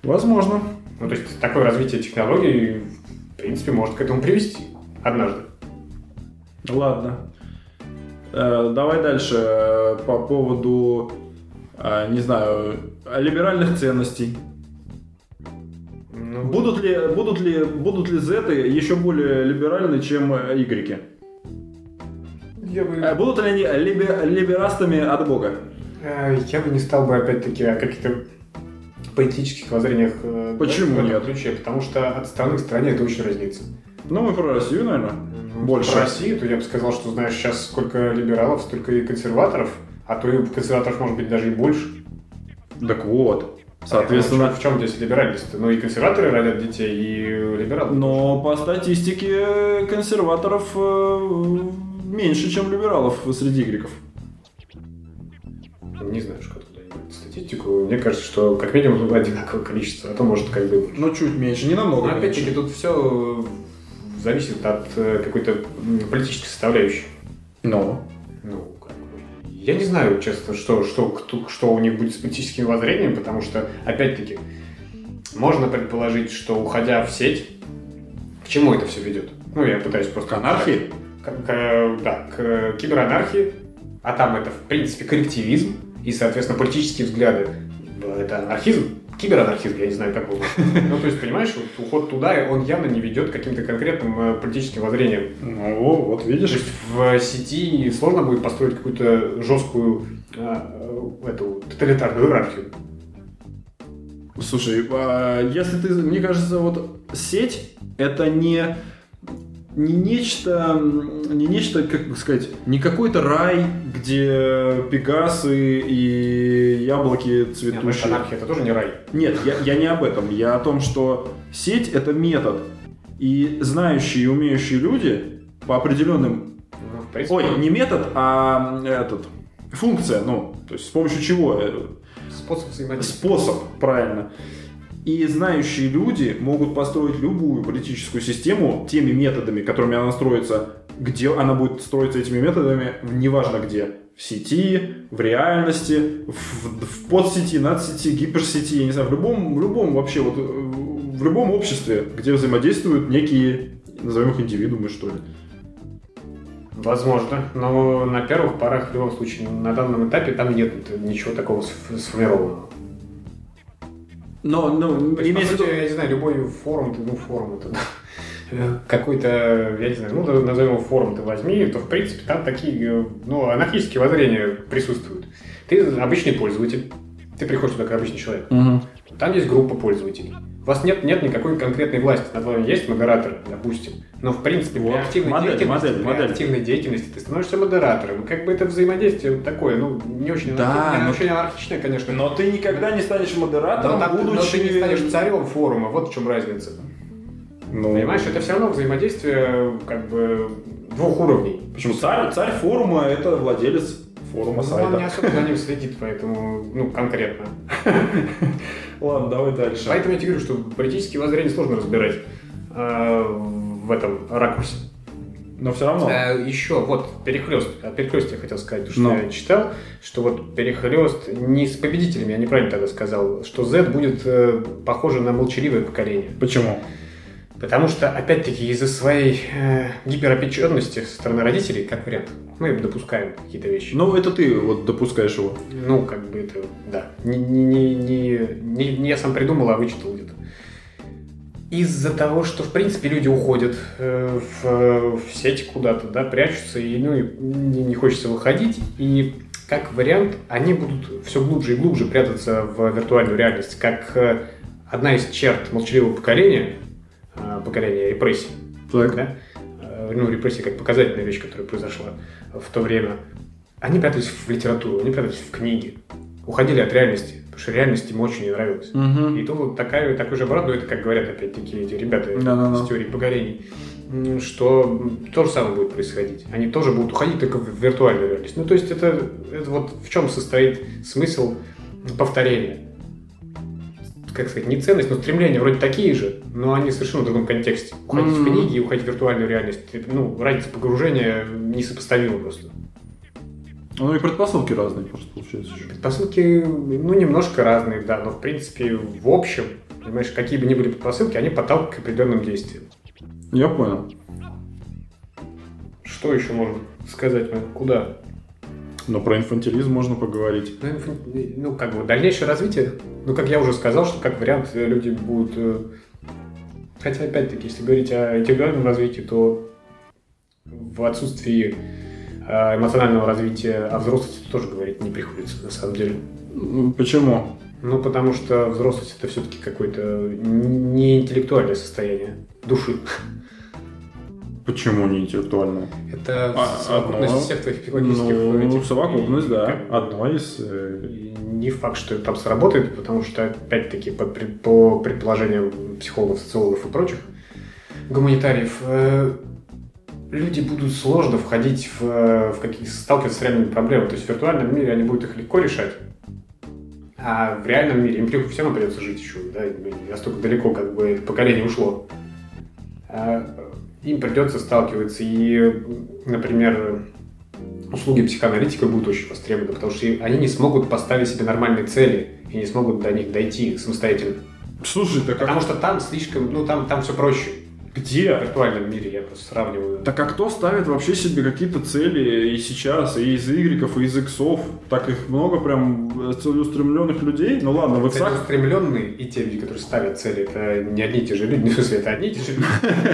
Возможно. Ну, то есть такое развитие технологий, в принципе, может к этому привести однажды. Ладно. Э, давай дальше э, по поводу, э, не знаю, либеральных ценностей. Ну, Будут ли, будут ли, будут ли зеты еще более либеральны, чем я бы... Э, Будут ли они либе- либерастами от Бога? Э, Я бы не стал бы опять-таки о каких-то политических воззрениях э, Почему в этом нет? ключе, потому что от страны к стране это очень разнится. Ну, мы про Россию, наверное. Больше. Про Россию, то я бы сказал, что знаешь, сейчас сколько либералов, столько и консерваторов, а то и консерваторов может быть даже и больше. Так вот. Соответственно, в чем здесь либеральность? Ну и консерваторы родят детей, и либералы. но по статистике консерваторов э, меньше, чем либералов среди игреков. Не знаю, что статистику. Мне кажется, что как минимум одинаковое количество, а то может как бы... Ну, чуть меньше, не намного Но опять-таки тут все зависит от э, какой-то политической составляющей. Ну. Ну, я не знаю, честно, что, что, кто- что у них будет с политическим воззрением, потому что, опять-таки, можно предположить, что уходя в сеть, к чему это все ведет? Ну, я пытаюсь просто... К анархии? К- к- да, к киберанархии, а там это, в принципе, коллективизм и, соответственно, политические взгляды. Это анархизм, киберанархизм, я не знаю, как его. Ну, то есть, понимаешь, вот уход туда, он явно не ведет к каким-то конкретным э, политическим воззрениям. Ну, вот То видишь. есть в сети сложно будет построить какую-то жесткую э, эту тоталитарную иерархию. Слушай, а, если ты, мне кажется, вот сеть это не не нечто, не нечто, как бы сказать, не какой-то рай, где пегасы и яблоки Нет, ну, цветущие. анархия, это тоже не рай. Нет, я, я не об этом. Я о том, что сеть это метод. И знающие и умеющие люди по определенным... Ну, принципе, Ой, не метод, а этот... Функция, ну, то есть с помощью чего? способ взаимодействия. Способ, правильно. И знающие люди могут построить любую политическую систему теми методами, которыми она строится, где она будет строиться этими методами, неважно где. В сети, в реальности, в, в подсети, надсети, гиперсети, я не знаю, в любом, в любом вообще вот, в любом обществе, где взаимодействуют некие, назовем их индивидуумы, что ли. Возможно, но на первых порах, в любом случае, на данном этапе там нет ничего такого сф- сформированного. Но, ну, есть, имеется в виду- я не знаю, любой форум, ну, форум это, да, какой-то, я не знаю, ну, назовем его форум ты возьми, то, в принципе, там такие, э, ну, анархические воззрения присутствуют. Ты обычный пользователь, ты приходишь туда как обычный человек. Мгм. Там есть группа пользователей. У вас нет, нет никакой конкретной власти. Над вами есть модератор, допустим. Но, в принципе, при активной Модель, деятельности, модель, при модель. активной деятельности ты становишься модератором. И как бы это взаимодействие такое, ну, не очень, Да, не но- очень анархичное, конечно. Но ты никогда не станешь Но, модератором, но будучи... ты не станешь царем форума, вот в чем разница. Ну, Понимаешь, это все равно взаимодействие как бы двух уровней. Почему царь, царь форума это владелец форума Ну, он не сайта. особо за ним следит, поэтому, ну, конкретно. Ладно, давай дальше. Поэтому я тебе говорю, что политические воззрения сложно разбирать э, в этом ракурсе. Но все равно. Э, еще вот перехлест. О перехлесте я хотел сказать, что Ну. я читал, что вот перехлест не с победителями, я неправильно тогда сказал, что Z будет э, похоже на молчаливое поколение. Почему? Потому что, опять-таки, из-за своей э, гиперопеченности со стороны родителей, как вариант, мы допускаем какие-то вещи. Ну, это ты вот допускаешь его. Ну, как бы это, да. Не, не, не, не, не- я сам придумал, а вычитал где-то. Из-за того, что, в принципе, люди уходят э, в, в сеть куда-то, да, прячутся, и, ну, и не, хочется выходить, и как вариант, они будут все глубже и глубже прятаться в виртуальную реальность, как э, одна из черт молчаливого поколения, э, поколения репрессий, Так. да? Э, ну, репрессии как показательная вещь, которая произошла в то время. Они прятались в литературу, они прятались в книги, уходили от реальности, потому что реальность им очень не нравилась. Угу. И тут такая, такой же оборот, ну это как говорят опять-таки эти ребята Да-да-да. с теорией погорений, что то же самое будет происходить. Они тоже будут уходить только в виртуальную реальность. Ну то есть это, это вот в чем состоит смысл повторения. Как сказать, не ценность, но стремления вроде такие же, но они совершенно в другом контексте. Уходить в Мгм. книги и уходить в виртуальную реальность, ну, разница погружения несопоставима просто. Ну и предпосылки разные просто получается еще. Предпосылки, ну, немножко разные, да, но в принципе, в общем, понимаешь, какие бы ни были предпосылки, они подталкивают к определенным действиям. Я понял. Что еще можно сказать? Ну, Куда? Но про инфантилизм можно поговорить. Ну, инфа- ну, как бы дальнейшее развитие. Ну, как я уже сказал, что как вариант э, люди будут... э, Хотя, опять-таки, если говорить о интегральном развитии, то в отсутствии эмоционального развития, о взрослости тоже говорить не приходится, на самом деле. Почему? Ну, потому что взрослость это все-таки какое-то не интеллектуальное состояние души. Почему не интеллектуальное? Это А, совокупность одно- всех твоих психологических Ну, этих- совокупность, да. как- Одно из... э, И Не факт, что это там сработает, потому что, опять-таки, по, по предположениям психологов, социологов и прочих гуманитариев, э, люди будут сложно входить в, э, в какие сталкиваться с реальными проблемами. То есть в виртуальном мире они будут их легко решать, а в реальном мире им при- все равно придется жить еще, да, настолько далеко как бы это поколение ушло. А, им придется сталкиваться и, например, услуги психоаналитика будут очень востребованы, потому что они не смогут поставить себе нормальные цели и не смогут до них дойти самостоятельно. Слушай, так Потому а что там слишком, ну там, там все проще. В где? виртуальном мире я просто сравниваю. Так а кто ставит вообще себе какие-то цели и сейчас, и из игреков, и из иксов? Так их много прям целеустремленных людей? Ну ладно, в иксах... Целеустремленные и те люди, которые ставят цели, это не одни и те же люди, ну, в смысле, это одни и те же люди.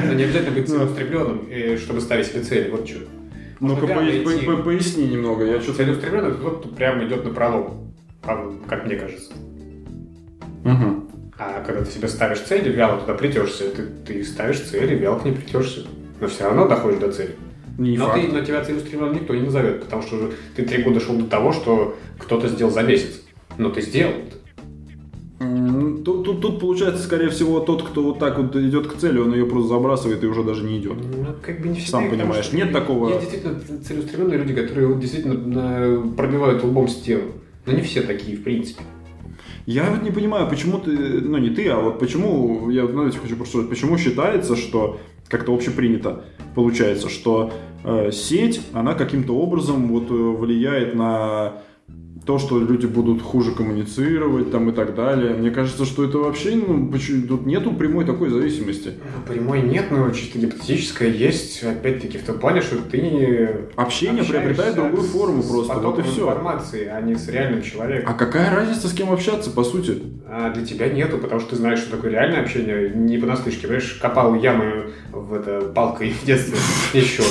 Но не обязательно быть целеустремленным, э, чтобы ставить себе цели. Вот что. Ну-ка, поясни немного, я что-то... Целеустремленный кто прямо идет на пролом, а, как мне кажется. Мгм. А когда ты себе ставишь цели, вяло туда плетешься, ты, ты ставишь цели, вяло к ней плетешься. Но все равно доходишь до цели. Не но, факт. ты, но тебя целеустремленным никто не назовет, потому что уже ты три года шел до того, что кто-то сделал за месяц. Но ты сделал это. Тут, тут, тут получается, скорее всего, тот, кто вот так вот идет к цели, он ее просто забрасывает и уже даже не идет. Ну, как бы не всегда, Сам понимаешь, что нет такого- Есть действительно целеустремленные люди, которые действительно на- пробивают лбом стену. Но не все такие, в принципе. Я вот не понимаю, почему ты, ну не ты, а вот почему, я, знаете, хочу просто сказать, почему считается, что как-то общепринято получается, что э, сеть, она каким-то образом вот э, влияет на то, что люди будут хуже коммуницировать там и так далее. Мне кажется, что это вообще, ну, почему- тут нету прямой такой зависимости. Прямой нет, но чисто гипотетическое есть, опять-таки, в том плане, что ты Общение приобретает другую форму с просто, вот и все. информации, а не с реальным человеком. А какая разница, с кем общаться, по сути? А для тебя нету, потому что ты знаешь, что такое реальное общение, не понаслышке. Понимаешь, копал ямы в это, палкой в детстве еще.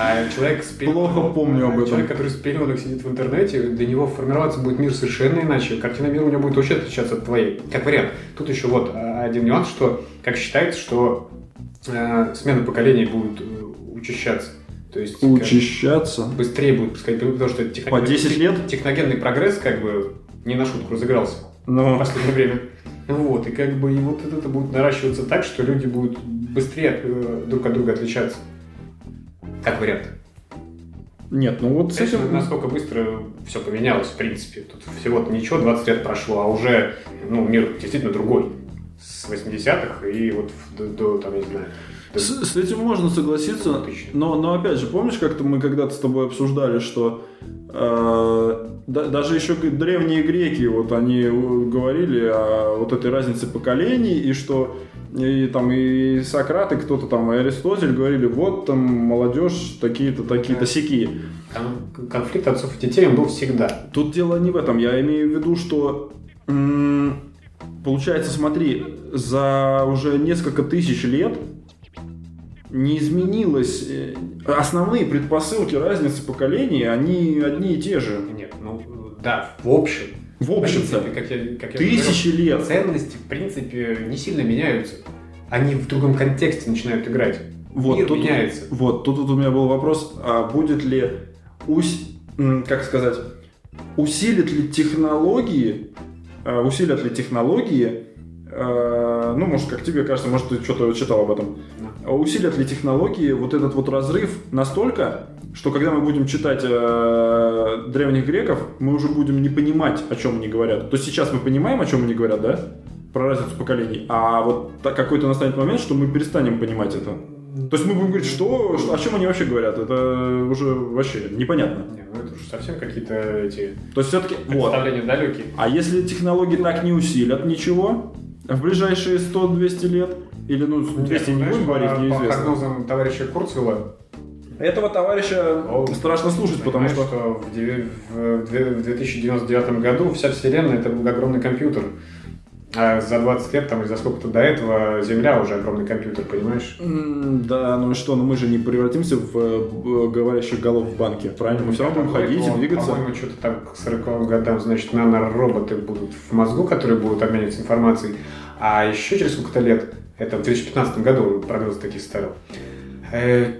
А человек с Плохо помню об этом. Человек, который с пеленок сидит в интернете, для него формироваться будет мир совершенно иначе. Картина мира у него будет очень отличаться от твоей. Как вариант. Тут еще вот а, один нюанс, что, как считается, что э, смена поколений будет э, учащаться. То есть как- Учащаться. быстрее будет происходить, потому что техногенный- По 10 лет? техногенный прогресс как бы не на шутку разыгрался в Ну, последнее время. Вот, и как бы и вот это будет наращиваться так, что люди будут быстрее от- э, друг от друга отличаться. Как вариант. нет, ну вот с этим... насколько быстро все поменялось, в принципе. Тут всего-то ничего, 20 лет прошло, а уже ну, мир действительно другой. С 80-х и вот до, до, там, не знаю, С, с этим можно согласиться, но, но опять же, помнишь, как-то мы когда-то с тобой обсуждали, что э, да- даже еще древние греки, вот они э, говорили о вот этой разнице поколений, и что и там и Сократ, и кто-то там, и Аристотель говорили, вот там молодежь такие-то, такие-то кон- конфликт отцов и детей он был всегда. Тут дело не в этом. Я имею в виду, что получается, смотри, за уже несколько тысяч лет не изменилось. э, Основные предпосылки разницы поколений, они одни и те же. Нет, ну да, в общем. В общем-то, принципе, как я, как я тысячи говорил, лет. ценности, в принципе, не сильно меняются. Они в другом контексте начинают играть. Вот Мир тут, меняется. вот тут, вот у меня был вопрос, а будет ли, ус- как сказать, усилит ли технологии, э, усилят ли технологии, э, ну, может, как тебе кажется, может, ты что-то читал об этом, усилят ли технологии вот этот вот разрыв настолько, что когда мы будем читать э, древних греков, мы уже будем не понимать, о чем они говорят. То есть сейчас мы понимаем, о чем они говорят, да? Про разницу поколений. А вот какой-то настанет момент, что мы перестанем понимать это. То есть мы будем говорить, что, что- о чем они вообще говорят. Это уже вообще непонятно. Не, ну это уже совсем какие-то эти То есть все-таки... Вот. представления далекие. А если технологии так не усилят ничего, в ближайшие 100-200 лет, или ну 200 не будем говорить, по, по неизвестно. прогнозам товарища Курцвелла, Этого товарища О, страшно слушать, потому понимаешь, что... в, девя- в две- в 2099 году вся Вселенная это был огромный компьютер. А за 20 лет, там, и за сколько-то до этого, Земля уже огромный компьютер, понимаешь? Да, ну и что, ну мы же не превратимся в э, говорящих голов в банке, правильно? Мы все равно будем ходить и двигаться. По-моему, что-то там к 40 годам, значит, нанороботы будут в мозгу, которые будут обмениваться информацией. А еще через сколько-то лет, это в 2015 году прогнозы такие ставил, э,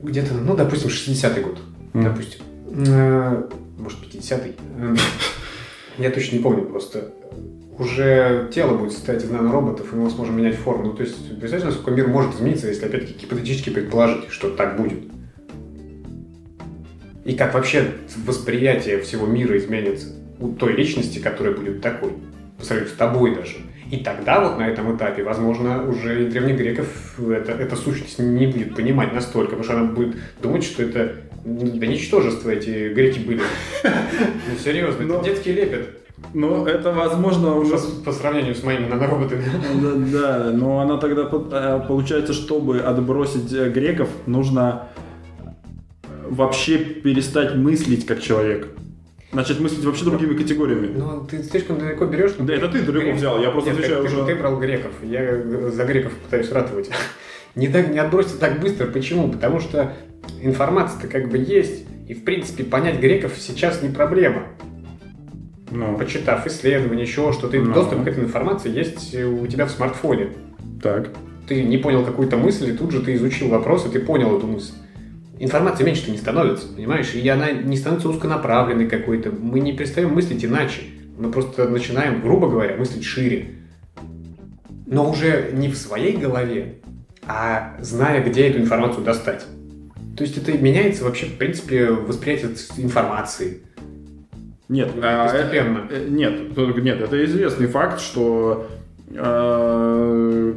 где-то, ну, допустим, 60-й год, Мгм. допустим, Э, может, 50-й, Э, я точно не помню просто. Уже тело будет состоять из нанороботов, и мы сможем менять форму. Ну, то есть, представляете, насколько мир может измениться, если, опять-таки, гипотетически предположить, что так будет. И как вообще восприятие всего мира изменится у той личности, которая будет такой, по сравнению с тобой даже. И тогда вот на этом этапе, возможно, уже и древних греков это, эта сущность не будет понимать настолько, потому что она будет думать, что это да ничтожество эти греки были. Ну, серьезно, Но- это детский лепет Ну, это, возможно, уже... по, по сравнению с моими нанороботами. Да, да, но она тогда, э, получается, чтобы отбросить э, греков, нужно вообще перестать мыслить как человек. Начать мыслить вообще другими категориями. Ну, ты слишком далеко берешь. Да, это ты далеко Грек- взял, я просто Нет, отвечаю ты, уже. Ты брал греков, я за греков пытаюсь ратовать. Не, так, не отбросить так быстро. Почему? Потому что информация-то как бы есть, и в принципе понять греков сейчас не проблема. Ну, Почитав исследования, еще что-то, Ну. доступ к этой информации есть у тебя в смартфоне. так. Ты не понял какую-то мысль, и тут же ты изучил вопрос, и ты понял эту мысль. Информация меньше-то не становится, понимаешь? И она не становится узконаправленной какой-то. Мы не перестаем мыслить иначе. Мы просто начинаем, грубо говоря, мыслить шире. Но уже не в своей голове, а зная, где эту информацию достать. То есть это меняется вообще, в принципе, восприятие информации. Нет, а, постепенно. э, э, нет, нет, это известный факт, что э,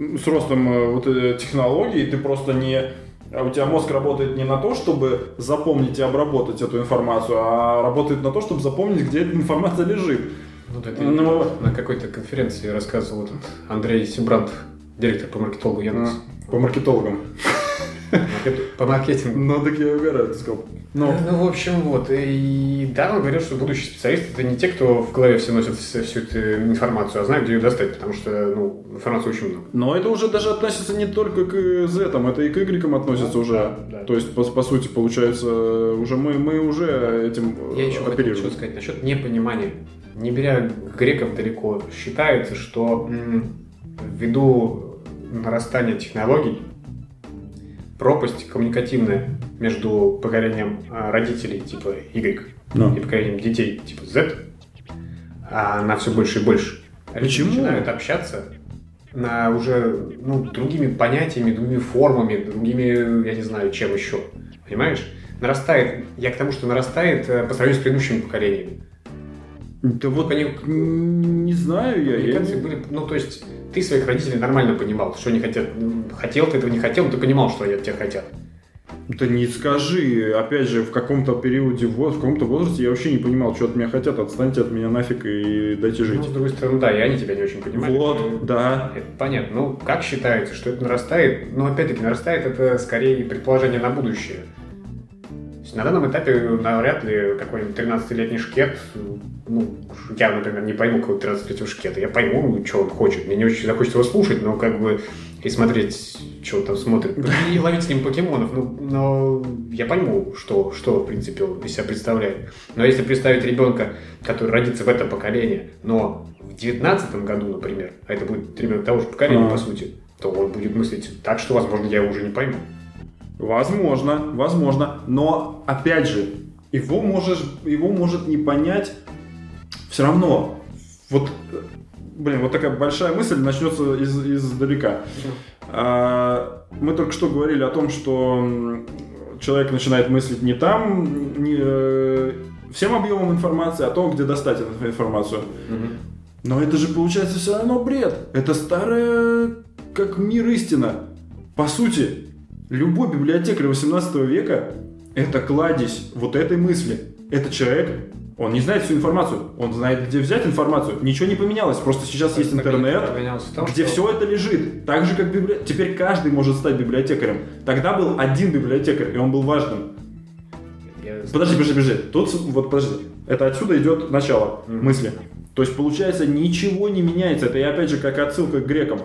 с ростом э, вот э, технологий ты просто не у тебя мозг работает не на то, чтобы запомнить и обработать эту информацию, а работает на то, чтобы запомнить, где эта информация лежит. Ну, да, ты Ну, на какой-то конференции рассказывал этот Андрей Сибрант, директор по маркетологу Яндекса. по маркетологам. Маркет- По маркетингу. Ну, так я угораю, ты сказал. Ну, Ну, в общем, вот. И да, он говорил, что будущие специалисты это не те, кто в голове все носят всю, эту информацию, а знают, где ее достать, потому что, ну, информации очень много. Но это уже даже относится не только к Z, это и к Y относится Ну, уже. да, да. То есть, по, по сути, получается, уже мы, мы уже этим э, Я еще хотел оперируем. что сказать насчет непонимания. Не беря греков далеко, считается, что ввиду нарастания технологий пропасть коммуникативная между поколением а, родителей типа Y Ну. и поколением детей типа Z, а она все больше и больше. Люди Почему? начинают общаться на уже ну, другими понятиями, другими формами, другими, я не знаю, чем еще. Понимаешь? Нарастает, я к тому, что нарастает э, по сравнению с предыдущими поколениями. Да вот Они- не знаю я. я Коммуникации не- были, ну, то есть, ты своих родителей нормально понимал, что они хотят. Ну, Хотел ты этого, не хотел, но ты понимал, что они от тебя хотят. Да не скажи. Опять же, в каком-то периоде, вот, в каком-то возрасте я вообще не понимал, что от меня хотят. Отстаньте от меня нафиг и дайте жить. Ну, с другой стороны, да, и они тебя не очень понимают. вот, да. Это понятно. Ну, как считается, что это нарастает? Ну, опять-таки, нарастает это скорее предположение на будущее. Есть на данном этапе навряд ли какой-нибудь 13-летний шкет, ну, я, например, не пойму какого 13-летнего шкета. Я пойму, что он хочет. Мне не очень захочется его слушать, но как бы и смотреть, что он там смотрит. И ловить с ним покемонов. Ну, но я пойму, что, что, в принципе, он из себя представляет. Но если представить ребенка, который родится в это поколение, но в 19 году, например, а это будет ребенок того же поколения, А. по сути, то он будет мыслить так, что, возможно, я его уже не пойму. Возможно, возможно. Но, опять же, его, можешь, его может не понять все равно. Вот, блин, вот такая большая мысль начнется из, издалека. А, Мы только что говорили о том, что человек начинает мыслить не там, не, э, всем объемом информации, а то, где достать эту информацию. Но это же получается все равно бред. Это старая, как мир истина. По сути, любой библиотекарь 18 века это кладезь вот этой мысли. Это человек, он не знает всю информацию, он знает, где взять информацию. Ничего не поменялось, просто сейчас есть интернет, том, где что- все это лежит. Так же, как библи... Теперь каждый может стать библиотекарем. Тогда был один библиотекарь, и он был важным. Я- Подожди, подожди, подожди. Тут, вот подожди. Это отсюда идет начало Мгм. мысли. То есть, получается, ничего не меняется. Это и опять же, как отсылка к грекам.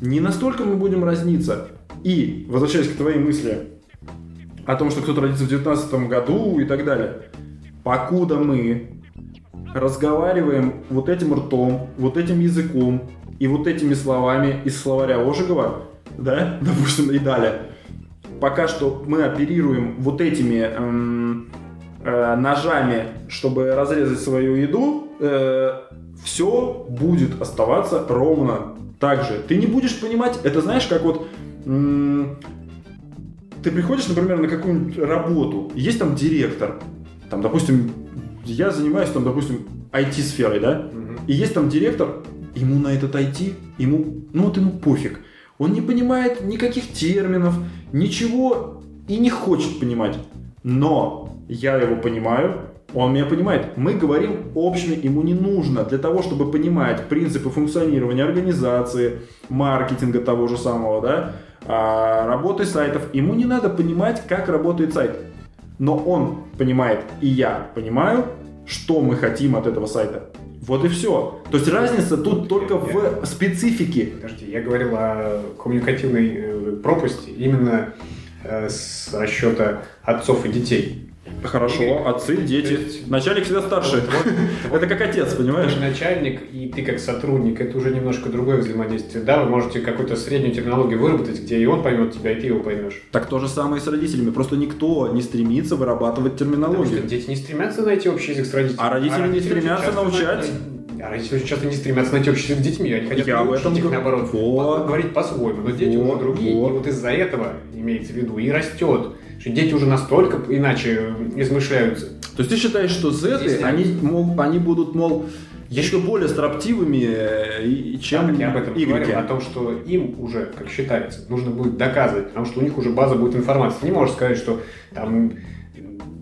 Не настолько мы будем разниться. И, возвращаясь к твоей мысли о том, что кто-то родится в 19 году и так далее. Покуда мы разговариваем вот этим ртом, вот этим языком и вот этими словами из словаря Ожегова, да, допустим, и далее, пока что мы оперируем вот этими эм, э, ножами, чтобы разрезать свою еду, э, все будет оставаться ровно так же. Ты не будешь понимать, это знаешь, как вот ты приходишь, например, на какую-нибудь работу, есть там директор, там, допустим, я занимаюсь там, допустим, IT-сферой, да, и есть там директор, ему на этот IT, ему, ну вот ему пофиг. Он не понимает никаких терминов, ничего и не хочет понимать. Но я его понимаю, он меня понимает. Мы говорим общими, ему не нужно для того, чтобы понимать принципы функционирования организации, маркетинга того же самого, да, работы сайтов. Ему не надо понимать, как работает сайт. Но он понимает, и я понимаю, что мы хотим от этого сайта. Вот и все. То есть разница тут только в специфике. Подожди, я говорил о коммуникативной э, пропасти именно э, с расчета отцов и детей. Хорошо, отцы, дети. Есть, начальник всегда старше. Это как отец, понимаешь? Ты начальник, и ты как сотрудник, это уже немножко другое взаимодействие. Да, вы можете какую-то среднюю терминологию выработать, где и он поймет тебя, и ты его поймешь. Так то же самое и с родителями. Просто никто не стремится вырабатывать терминологию. Дети не стремятся найти общий язык с родителями. А родители, а родители не стремятся научать. А родители очень часто не стремятся найти общий язык с детьми, они хотят Я научить их, наоборот, вот. говорить по-своему. Но дети вот, уже другие, вот. и вот из-за этого, имеется в виду, и растет что дети уже настолько иначе измышляются. То есть ты считаешь, что зеты, они, мол, они будут, мол, еще более строптивыми, э, чем да, я об этом говорил, о том, что им уже, как считается, нужно будет доказывать, потому что у них уже база будет информации. Ты не можешь сказать, что там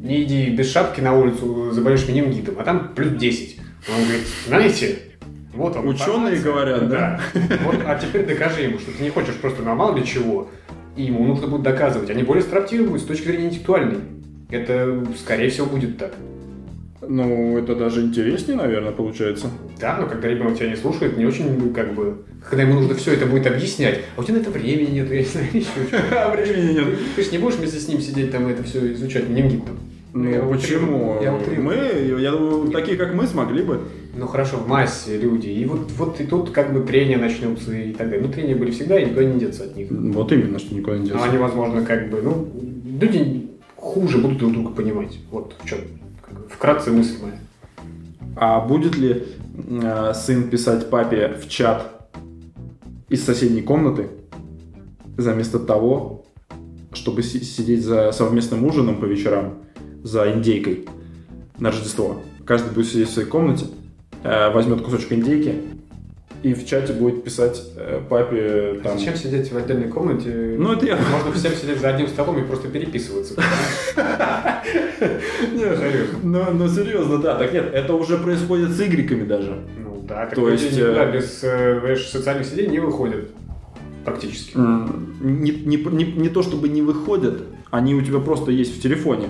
не иди без шапки на улицу, заболеешь менингитом, а там плюс 10. Он говорит, знаете, вот он. Ученые говорят, да? да. Вот, а теперь докажи ему, что ты не хочешь просто на мало ли чего, и ему нужно будет доказывать. Они более строптивы будут с точки зрения интеллектуальной. Это, скорее всего, будет так. Ну, это даже интереснее, наверное, получается. Да, но когда ребенок тебя не слушает, не очень, как бы, когда ему нужно все это будет объяснять, а у тебя на это времени нет, я не знаю, еще А времени нет. Ты же не будешь вместе с ним сидеть там и это все изучать, не там. Ну, почему? Я мы, я думаю, такие, как мы, смогли бы. Ну, хорошо, в массе люди. И вот, вот и тут как бы трения начнутся и так далее. Ну, трения были всегда, и никуда не деться от них. Вот именно, что никуда не деться. Но они, возможно, как бы, ну, люди хуже будут друг друга понимать. Вот в чем вкратце мысль моя. А будет ли э, сын писать папе в чат из соседней комнаты, заместо того, чтобы сидеть за совместным ужином по вечерам за индейкой на Рождество. Каждый будет сидеть в своей комнате, возьмет кусочек индейки и в чате будет писать э, папе там... Зачем сидеть в отдельной комнате? Ну, это я... Можно всем сидеть за одним столом и просто переписываться. Ну, ну, серьезно, да. Так нет, это уже происходит с игреками даже. Ну, да. То есть... Э, без социальных сетей не выходят практически. Не то чтобы не выходят, они у тебя просто есть в телефоне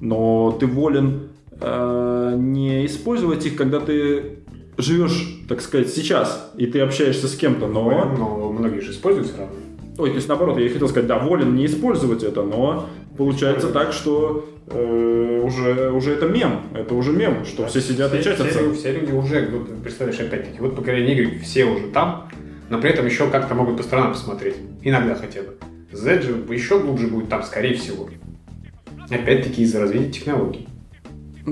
но ты волен э, не использовать их, когда ты живешь, так сказать, сейчас, и ты общаешься с кем-то, но... Но многие же используют все равно. Ой, то есть наоборот, я хотел сказать, да, волен не использовать это, но получается так, что э, уже, уже это мем, это уже мем, что да, все сидят все, и чатятся. Все, все люди уже, ну, представляешь, опять-таки, вот поколение игр, все уже там, но при этом еще как-то могут по сторонам посмотреть, иногда хотя бы. Z же еще глубже будет там, скорее всего. Опять-таки из-за развития технологий.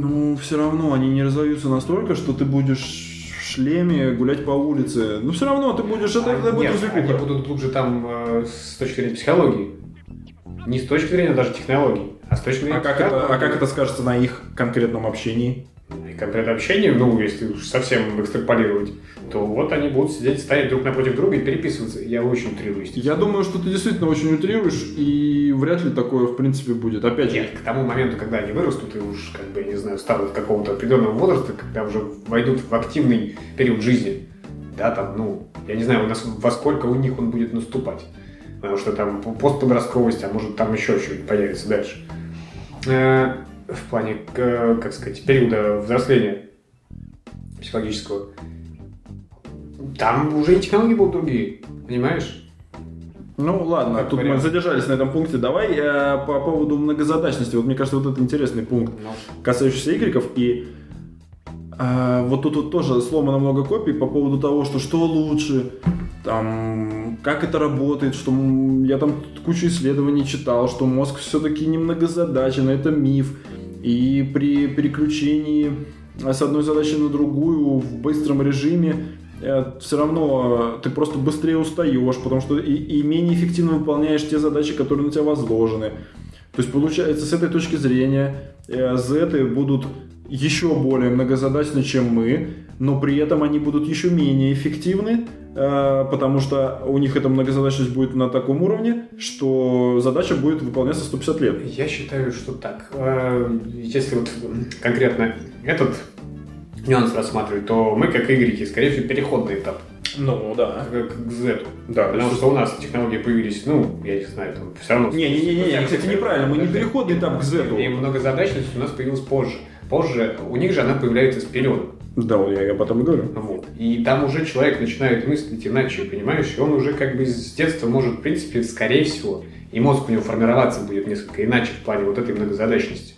Ну, все равно они не разовьются настолько, что ты будешь в шлеме гулять по улице. Ну, все равно ты будешь... Это, это будет Нет, они будут глубже там э, с точки зрения психологии. Не с точки зрения даже технологий, а с точки зрения... А как, это, а как это скажется на их конкретном общении? И конкретное общение, ну, если уж совсем экстраполировать, то вот они будут сидеть, стоять друг напротив друга и переписываться. Я очень утрирую. Я думаю, что ты действительно очень утрируешь, и вряд ли такое, в принципе, будет. Опять же... Нет, к тому моменту, когда они вырастут и уж, как бы, я не знаю, станут какого-то определенного возраста, когда уже войдут в активный период жизни, да, там, ну, я не знаю, во сколько у них он будет наступать. Потому что там постподростковость, а может там еще что-нибудь появится дальше. Э, в плане, как сказать, периода взросления. психологического, там уже и технологии будут другие, понимаешь? Ну ладно, Как тут вариант. мы задержались на этом пункте. Давай э, по поводу многозадачности. Вот мне кажется, вот это интересный пункт, Ну, касающийся игреков. И э, вот тут вот тоже сломано много копий по поводу того, что что лучше, там, как это работает, что я там кучу исследований читал, что мозг все-таки не многозадачен, это миф. И при переключении э, с одной задачи на другую в быстром режиме все равно ты просто быстрее устаешь, потому что и, и менее эффективно выполняешь те задачи, которые на тебя возложены. То есть получается с этой точки зрения э, зеты будут еще более многозадачны, чем мы, но при этом они будут еще менее эффективны, э, потому что у них эта многозадачность будет на таком уровне, что задача будет выполняться 150 лет. Я считаю, что так. Э, Если вот конкретно этот нюанс рассматривать, то мы, как игреки, скорее всего, переходный этап Ну, да. к, к Z. Да, Потому что у нас технологии появились, ну, я не знаю, там все равно... Не-не-не, кстати, неправильно, мы не переходный этап к Z. И многозадачность у нас появилась позже. Позже у них же она появляется с пеленок. Да, вот я об этом и говорю. Вот. И там уже человек начинает мыслить иначе, понимаешь? И он уже как бы с детства может, в принципе, скорее всего, и мозг у него формироваться будет несколько иначе в плане вот этой многозадачности.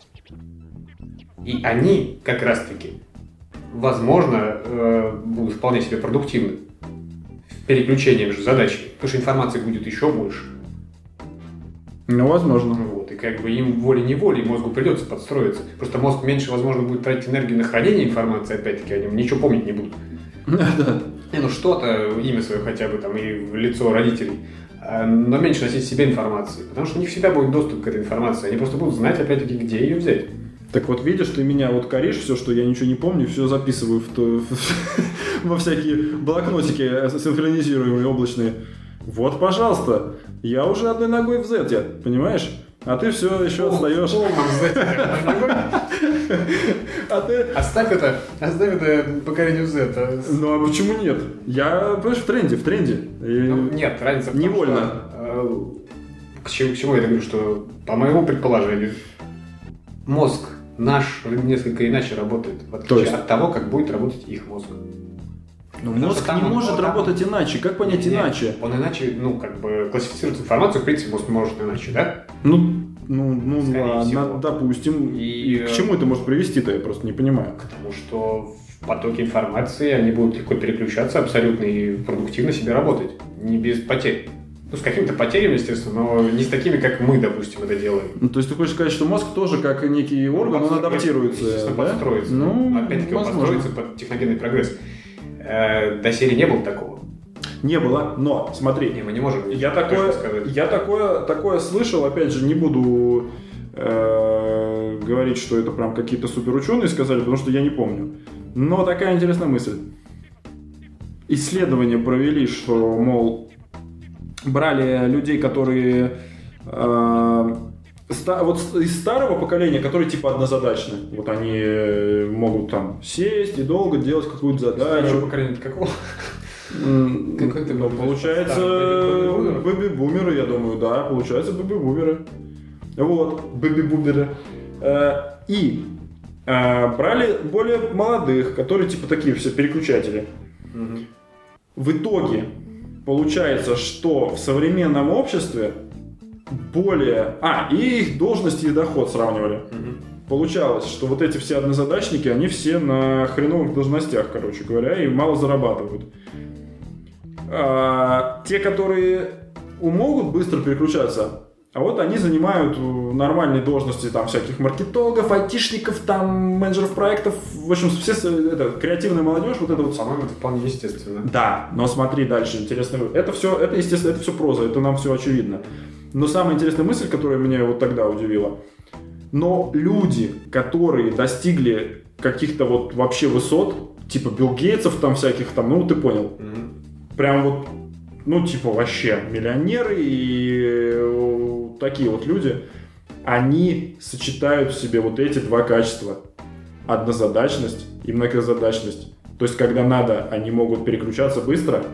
И они как раз-таки, возможно, э, будут вполне себе продуктивны в переключении между потому что информации будет еще больше. Ну, возможно. Вот, и как бы им волей-неволей мозгу придется подстроиться. Просто мозг меньше, возможно, будет тратить энергию на хранение информации, опять-таки, они ничего помнить не будут. Да. Ну что-то, имя свое хотя бы там и в лицо родителей, А, но меньше носить себе информации, потому что не всегда будет доступ к этой информации, они просто будут знать, опять-таки, где ее взять. Так вот, видишь, ты меня вот коришь, все, что я ничего не помню, все записываю в то- во всякие блокнотики э, синхронизируемые облачные. Вот, пожалуйста, я уже одной ногой в Z, понимаешь? А ты все еще отстаешь. А ты... Оставь это, оставь это поколению Z. а Ну а почему нет? Я, понимаешь, в тренде, в тренде. Ну, нет, разница в том, Невольно. что, э, к, чему, к чему я говорю, что по моему предположению мозг наш несколько иначе работает, в отличие То есть? от того, как будет работать их мозг. Ну, Потому мозг там не он- может он там- работать иначе. Как понять Нет, иначе? Он иначе, ну, как бы классифицирует информацию, в принципе, мозг может иначе, да? Ну, ну, ну Скорее ладно, всего. допустим. И, И, к чему это может привести-то, я просто не понимаю. Потому что в потоке информации они будут легко переключаться абсолютно и продуктивно себе работать. Не без потерь. Ну, с какими-то потерями, естественно, но не с такими, как мы, допустим, это делаем. Ну, то есть ты хочешь сказать, что мозг тоже как некий орган, он адаптируется, Естественно, да? подстроится. Ну, Опять-таки, он подстроится под техногенный прогресс. Э, До серии не было такого. Не было, но смотри, Не, мы не можем я такое, сказать. я такое, такое слышал, опять же, не буду э, говорить, что это прям какие-то суперученые сказали, потому что я не помню. Но такая интересная мысль. Исследования провели, что, мол, брали людей, которые э, вот с- из старого поколения, которые типа однозадачны. Вот они э, могут там сесть и долго делать какую-то Старое задачу. поколение это какого? Какой ты ну, получается, бэби-бумеры, я думаю, да, получается бэби-бумеры. Вот, бэби-бумеры. Э, И э, брали более молодых, которые типа такие все переключатели. В итоге получается, что в современном обществе более... А, и их должности и доход сравнивали. Мгм. Получалось, что вот эти все однозадачники, они все на хреновых должностях, короче говоря, и мало зарабатывают. А, те, которые могут быстро переключаться, а вот они занимают э, нормальные должности там всяких маркетологов, айтишников, там менеджеров проектов, в общем, все это, креативная молодежь, вот это вот По-моему, это вполне естественно. да, но смотри дальше, интересно. Это все, это, естественно, это все проза, это нам все очевидно. Но самая интересная мысль, которая меня вот тогда удивила, но люди, которые достигли каких-то вот вообще высот, типа Билл Гейтсов там всяких там, ну ты понял, Мгм. прям вот, ну типа вообще миллионеры и э, такие вот люди, они сочетают в себе вот эти два качества. Однозадачность и многозадачность. То есть, когда надо, они могут переключаться быстро,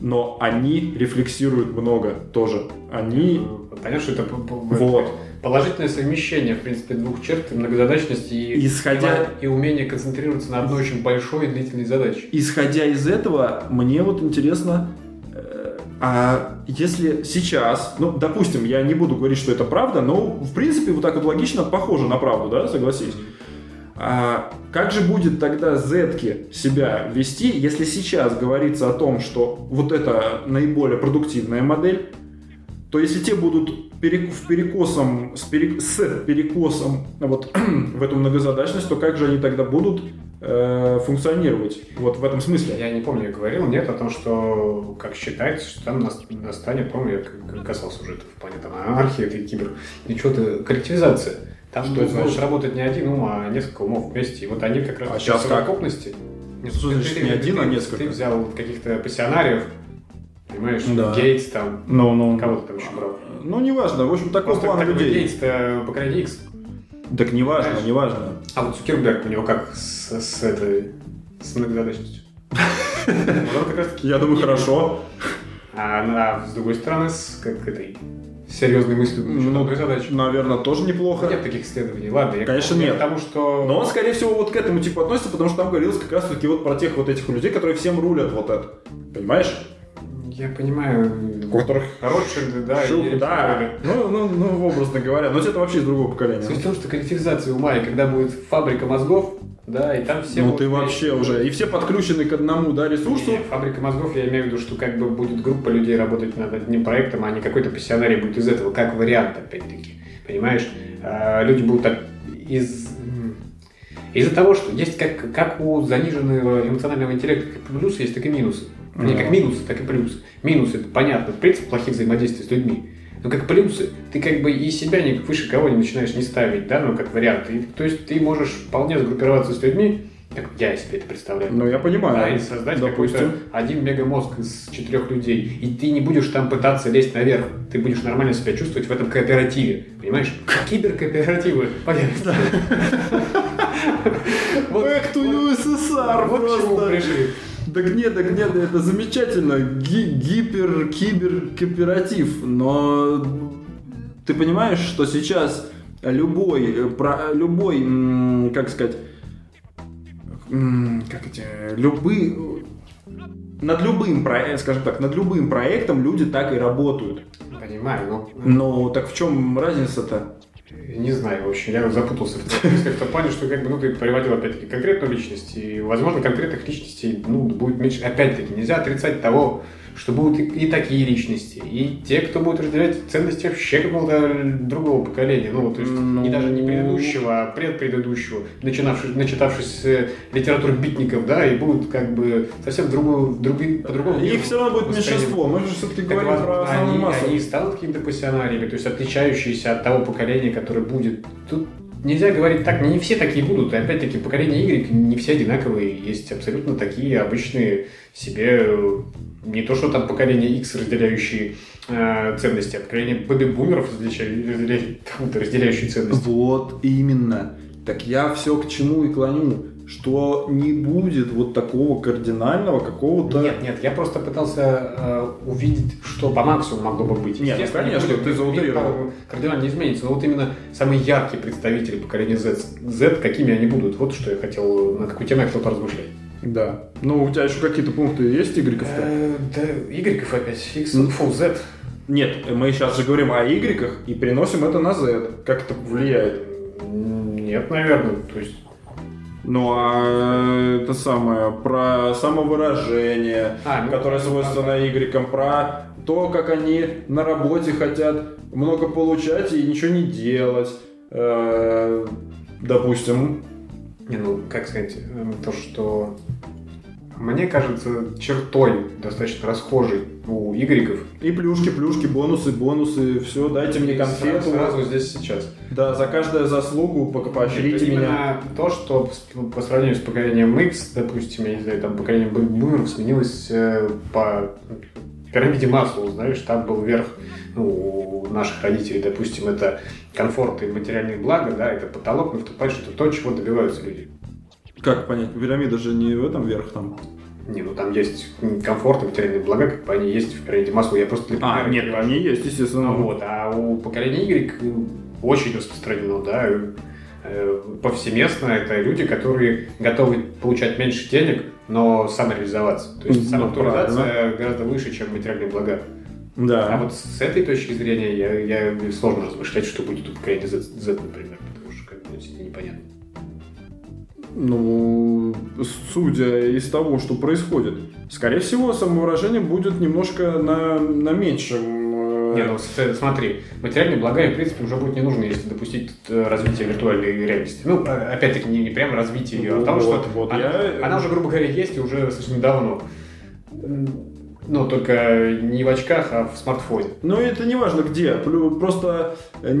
но они рефлексируют много тоже. Они... Понятно, что это Вот. положительное совмещение, в принципе, двух черт, многозадачности и, Исходя- и умение концентрироваться на одной очень большой и длительной задаче. Исходя из этого, мне вот интересно, э, а если сейчас, ну, допустим, я не буду говорить, что это правда, но, в принципе, вот так вот логично похоже на правду, да, согласись? А как же будет тогда зетки себя вести, если сейчас говорится о том, что вот это наиболее продуктивная модель, то если те будут пере- в перекосом, с, пере- с перекосом вот в эту многозадачность, то как же они тогда будут э, функционировать вот в этом смысле? Я не помню, я говорил, нет, о том, что, как считается, что там нас- настанет, помню, я касался уже этого в плане там, анархии, этой кибер, и что-то, коллективизация. Там Что это значит? работать не один ум, а несколько умов вместе. И вот они как раз А как? совокупности. Что ты- не один, а несколько? Ты взял каких-то пассионариев, понимаешь, Да. Гейтс там, Ну, ну, кого ты там еще брал? ну, неважно, в общем, такой Просто план людей. Гейтс-то поколение X. Так неважно, Знаешь? неважно. А вот Цукерберг у него как с, с этой, с многозадачностью? Я думаю, хорошо. А, на- с другой стороны, с как этой серьезной мыслью, Ну, ну. Наверное, тоже неплохо. Нет таких исследований. Ладно, я Конечно, нет. к тому, что... Но он, скорее всего, вот к этому типу относится, потому что там говорилось как раз таки вот про тех вот этих людей, которые всем рулят вот это. Понимаешь? Я понимаю, У которых Ротшильды, да, и Шил- да. Ну, ну, ну, образно говоря. Но это вообще из другого поколения. Суть в том, что коллективизация ума, и когда будет фабрика мозгов, да, и там все... ну будут ты вообще уже. И все подключены к одному, да, ресурсу. Не, фабрика мозгов, я имею в виду, что как бы будет группа людей работать над одним проектом, а не какой-то пассионарий будет из этого, как вариант, опять-таки. Понимаешь? А, люди будут так из... Из-за того, что есть как, как у заниженного эмоционального интеллекта как плюсы, есть так и минусы. Не Да. как минусы, так и плюсы. Минусы, это понятно, принцип плохих взаимодействий с людьми. Но как плюсы, ты как бы и себя не выше кого не начинаешь не ставить, да, ну как вариант. И, то есть ты можешь вполне сгруппироваться с людьми, как я себе это представляю. Ну, я понимаю. Да, и создать Допустим. один мегамозг из четырех людей. И ты не будешь там пытаться лезть наверх. Ты будешь нормально себя чувствовать в этом кооперативе. Понимаешь? Киберкооперативы. Понятно. Back to USSR вот к чему просто. пришли. Так нет, так нет, это замечательно. Ги- гипер, кибер, кооператив. Но ты понимаешь, что сейчас любой, э, про, любой, как сказать, как эти, любые, над любым проектом, скажем так, над любым проектом люди так и работают. Понимаю, но Но так в чем разница-то? Не знаю, в общем, я запутался в том в том плане, что как бы, ну, ты приводил опять-таки конкретную личность, и, возможно, конкретных личностей, ну, будет меньше. Опять-таки, нельзя отрицать того, что будут и, такие личности, и те, кто будет разделять ценности вообще какого-то другого поколения, ну, то есть Ну. не даже не предыдущего, а предпредыдущего, начинавшись, начитавшись э, литературы битников, да, и будут как бы совсем другую, другую, по-другому. Их все равно будет меньшинство. Мы же все-таки Так, говорим про возможно, основную они, массу. они станут какими-то пассионариями, то есть отличающиеся от того поколения, которое будет. Тут нельзя говорить так, не все такие будут. И опять-таки поколение Y не все одинаковые. Есть абсолютно такие обычные себе, не то что там поколение X, разделяющие э, ценности, а поколение бэби-бумеров, разделяющие, разделяющие ценности. Вот именно. Так я все к чему и клоню, что не будет вот такого кардинального какого-то... Нет, нет, я просто пытался э, увидеть, что по максимуму могло бы быть. Нет, ну, Естественно, конечно, будет- ты заутрировал. Кардинально не изменится. Но вот именно самые яркие представители поколения Z, Z, какими они будут, вот что я хотел, на какую тему я хотел поразмышлять. Да. Ну, у тебя еще какие-то пункты есть, Игорьков? Э, Да, Y опять, X, фу, Z. Нет, мы сейчас же говорим о Y и переносим это на Z. Как это влияет? Нет, наверное, то есть... Ну, а это самое, про самовыражение, А, ну, которое свойственно Y, про то, как они на работе хотят много получать и ничего не делать. Э, Допустим, Не, ну, как сказать, э, то, что... Мне кажется, чертой достаточно расхожей у Y. И плюшки, плюшки, бонусы, бонусы, все, дайте мне конфету. Сразу здесь сейчас. Да, за каждую заслугу поощрите Это меня. то, что по сравнению с поколением X, допустим, я не знаю, там поколение бу- бумеров сменилось э, по пирамиде Маслоу, знаешь, там был верх ну, у наших родителей, допустим, это комфорт и материальные блага, да, это потолок, но вступает, что то, чего добиваются люди. Как понять? Пирамида же не в этом верх там. Не, ну там есть комфорт и материальные блага, как бы они есть в пирамиде Маслоу, я просто А, нет, привожу. они есть, естественно. Ну вот, а у поколения Y, очень распространено, да, э, повсеместно. Это люди, которые готовы получать меньше денег, но самореализоваться. То есть Ну, самоактуализация гораздо выше, чем материальные блага. Да. А вот с этой точки зрения я, я сложно размышлять, что будет у поколения Z, Z, например, потому что как бы ну, действительно непонятно. Ну, судя из того, что происходит, скорее всего, самовыражение будет немножко на, на меньшем. э, Не, ну с- смотри, материальные блага, в принципе, уже будет не нужно, если допустить э, развитие виртуальной реальности. Ну, э, опять-таки, не, не прям развитие ее, а потому что вот, она, я- она уже, грубо говоря, есть и уже достаточно давно. Ну, только не в очках, а в смартфоне. Но это не важно где. Просто э,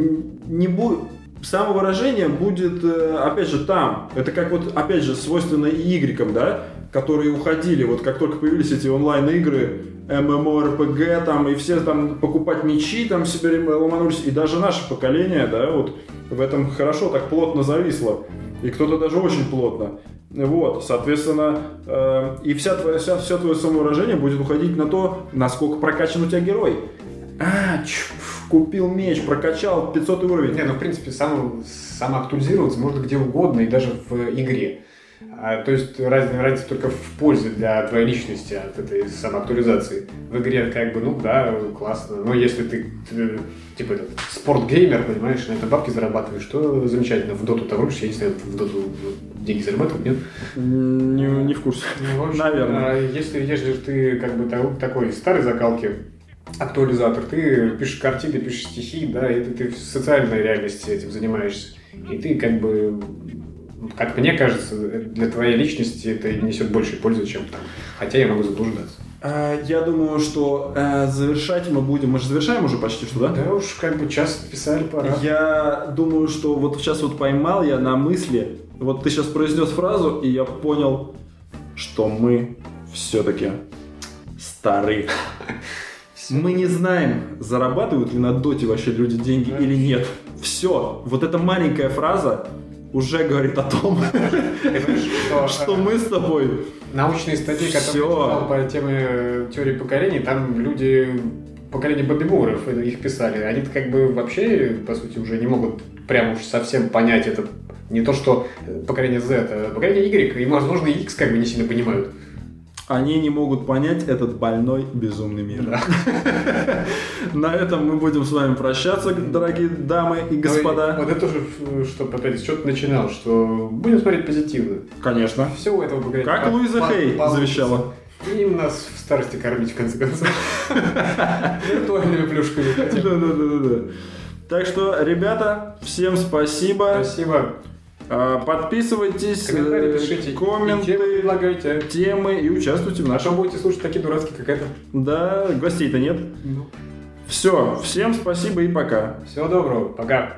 не будет самовыражение будет, э, опять же, там. Это как вот, опять же, свойственно и игрекам, да, которые уходили, вот как только появились эти онлайн-игры, MMORPG, там, и все там покупать мечи, там себе ломанулись, и даже наше поколение, да, вот в этом хорошо так плотно зависло, и кто-то даже очень плотно. Вот, соответственно, э, и вся твоя, вся, все твое самовыражение будет уходить на то, насколько прокачан у тебя герой. А, купил меч, прокачал 500 уровень. Не, ну, в принципе, сам, самоактуализироваться можно где угодно и даже в игре. А, то есть раз- разница только в пользе для твоей личности от этой самоактуализации. В игре как бы, ну да, классно. Но если ты, ты, типа этот, спортгеймер, понимаешь, на это бабки зарабатываешь, то замечательно. В доту того я не знаю, в доту деньги зарабатывают, нет? Не, не в курсе. Ну, в общем, Наверное. а Если, если же ты как бы та- такой старой закалки, актуализатор, ты пишешь картины, пишешь стихи, да, и ты, в социальной реальности этим занимаешься. И ты как бы, как мне кажется, для твоей личности это несет больше пользы, чем там. Хотя я могу заблуждаться. А, Я думаю, что э, завершать мы будем. Мы же завершаем уже почти что, да? Да уж, как бы час писали, пора. Я думаю, что вот сейчас вот поймал я на мысли, вот ты сейчас произнес фразу, и я понял, что мы все-таки стары. Мы не знаем, зарабатывают ли на доте вообще люди деньги или нет. Все, вот эта маленькая фраза уже говорит о том, что, мы с тобой научные статьи, которые читал по теме э, теории поколений, там люди поколение Бобби Муров э, их писали. Они как бы вообще, по сути, уже не могут прям уж совсем понять это. Не то, что э, поколение Z, а поколение Y, и, возможно, X как бы не сильно понимают. Они не могут понять этот больной безумный мир. На этом мы будем с вами прощаться, дорогие дамы и Ну господа. Вот это тоже, чтобы опять с чего-то начинал, что будем смотреть позитивно. Конечно. Все у этого поколения. Как Луиза Хей завещала. И им нас в старости кормить, в конце концов. Виртуальными плюшками. Да-да-да-да. Так что, ребята, всем спасибо. Спасибо. А, Подписывайтесь, Комментарии э, пишите. Темы комменты, предлагайте. темы и участвуйте в А нашем. что будете слушать такие дурацкие, как это? Да, гостей-то нет. Все, всем спасибо и пока. Всего доброго. Пока.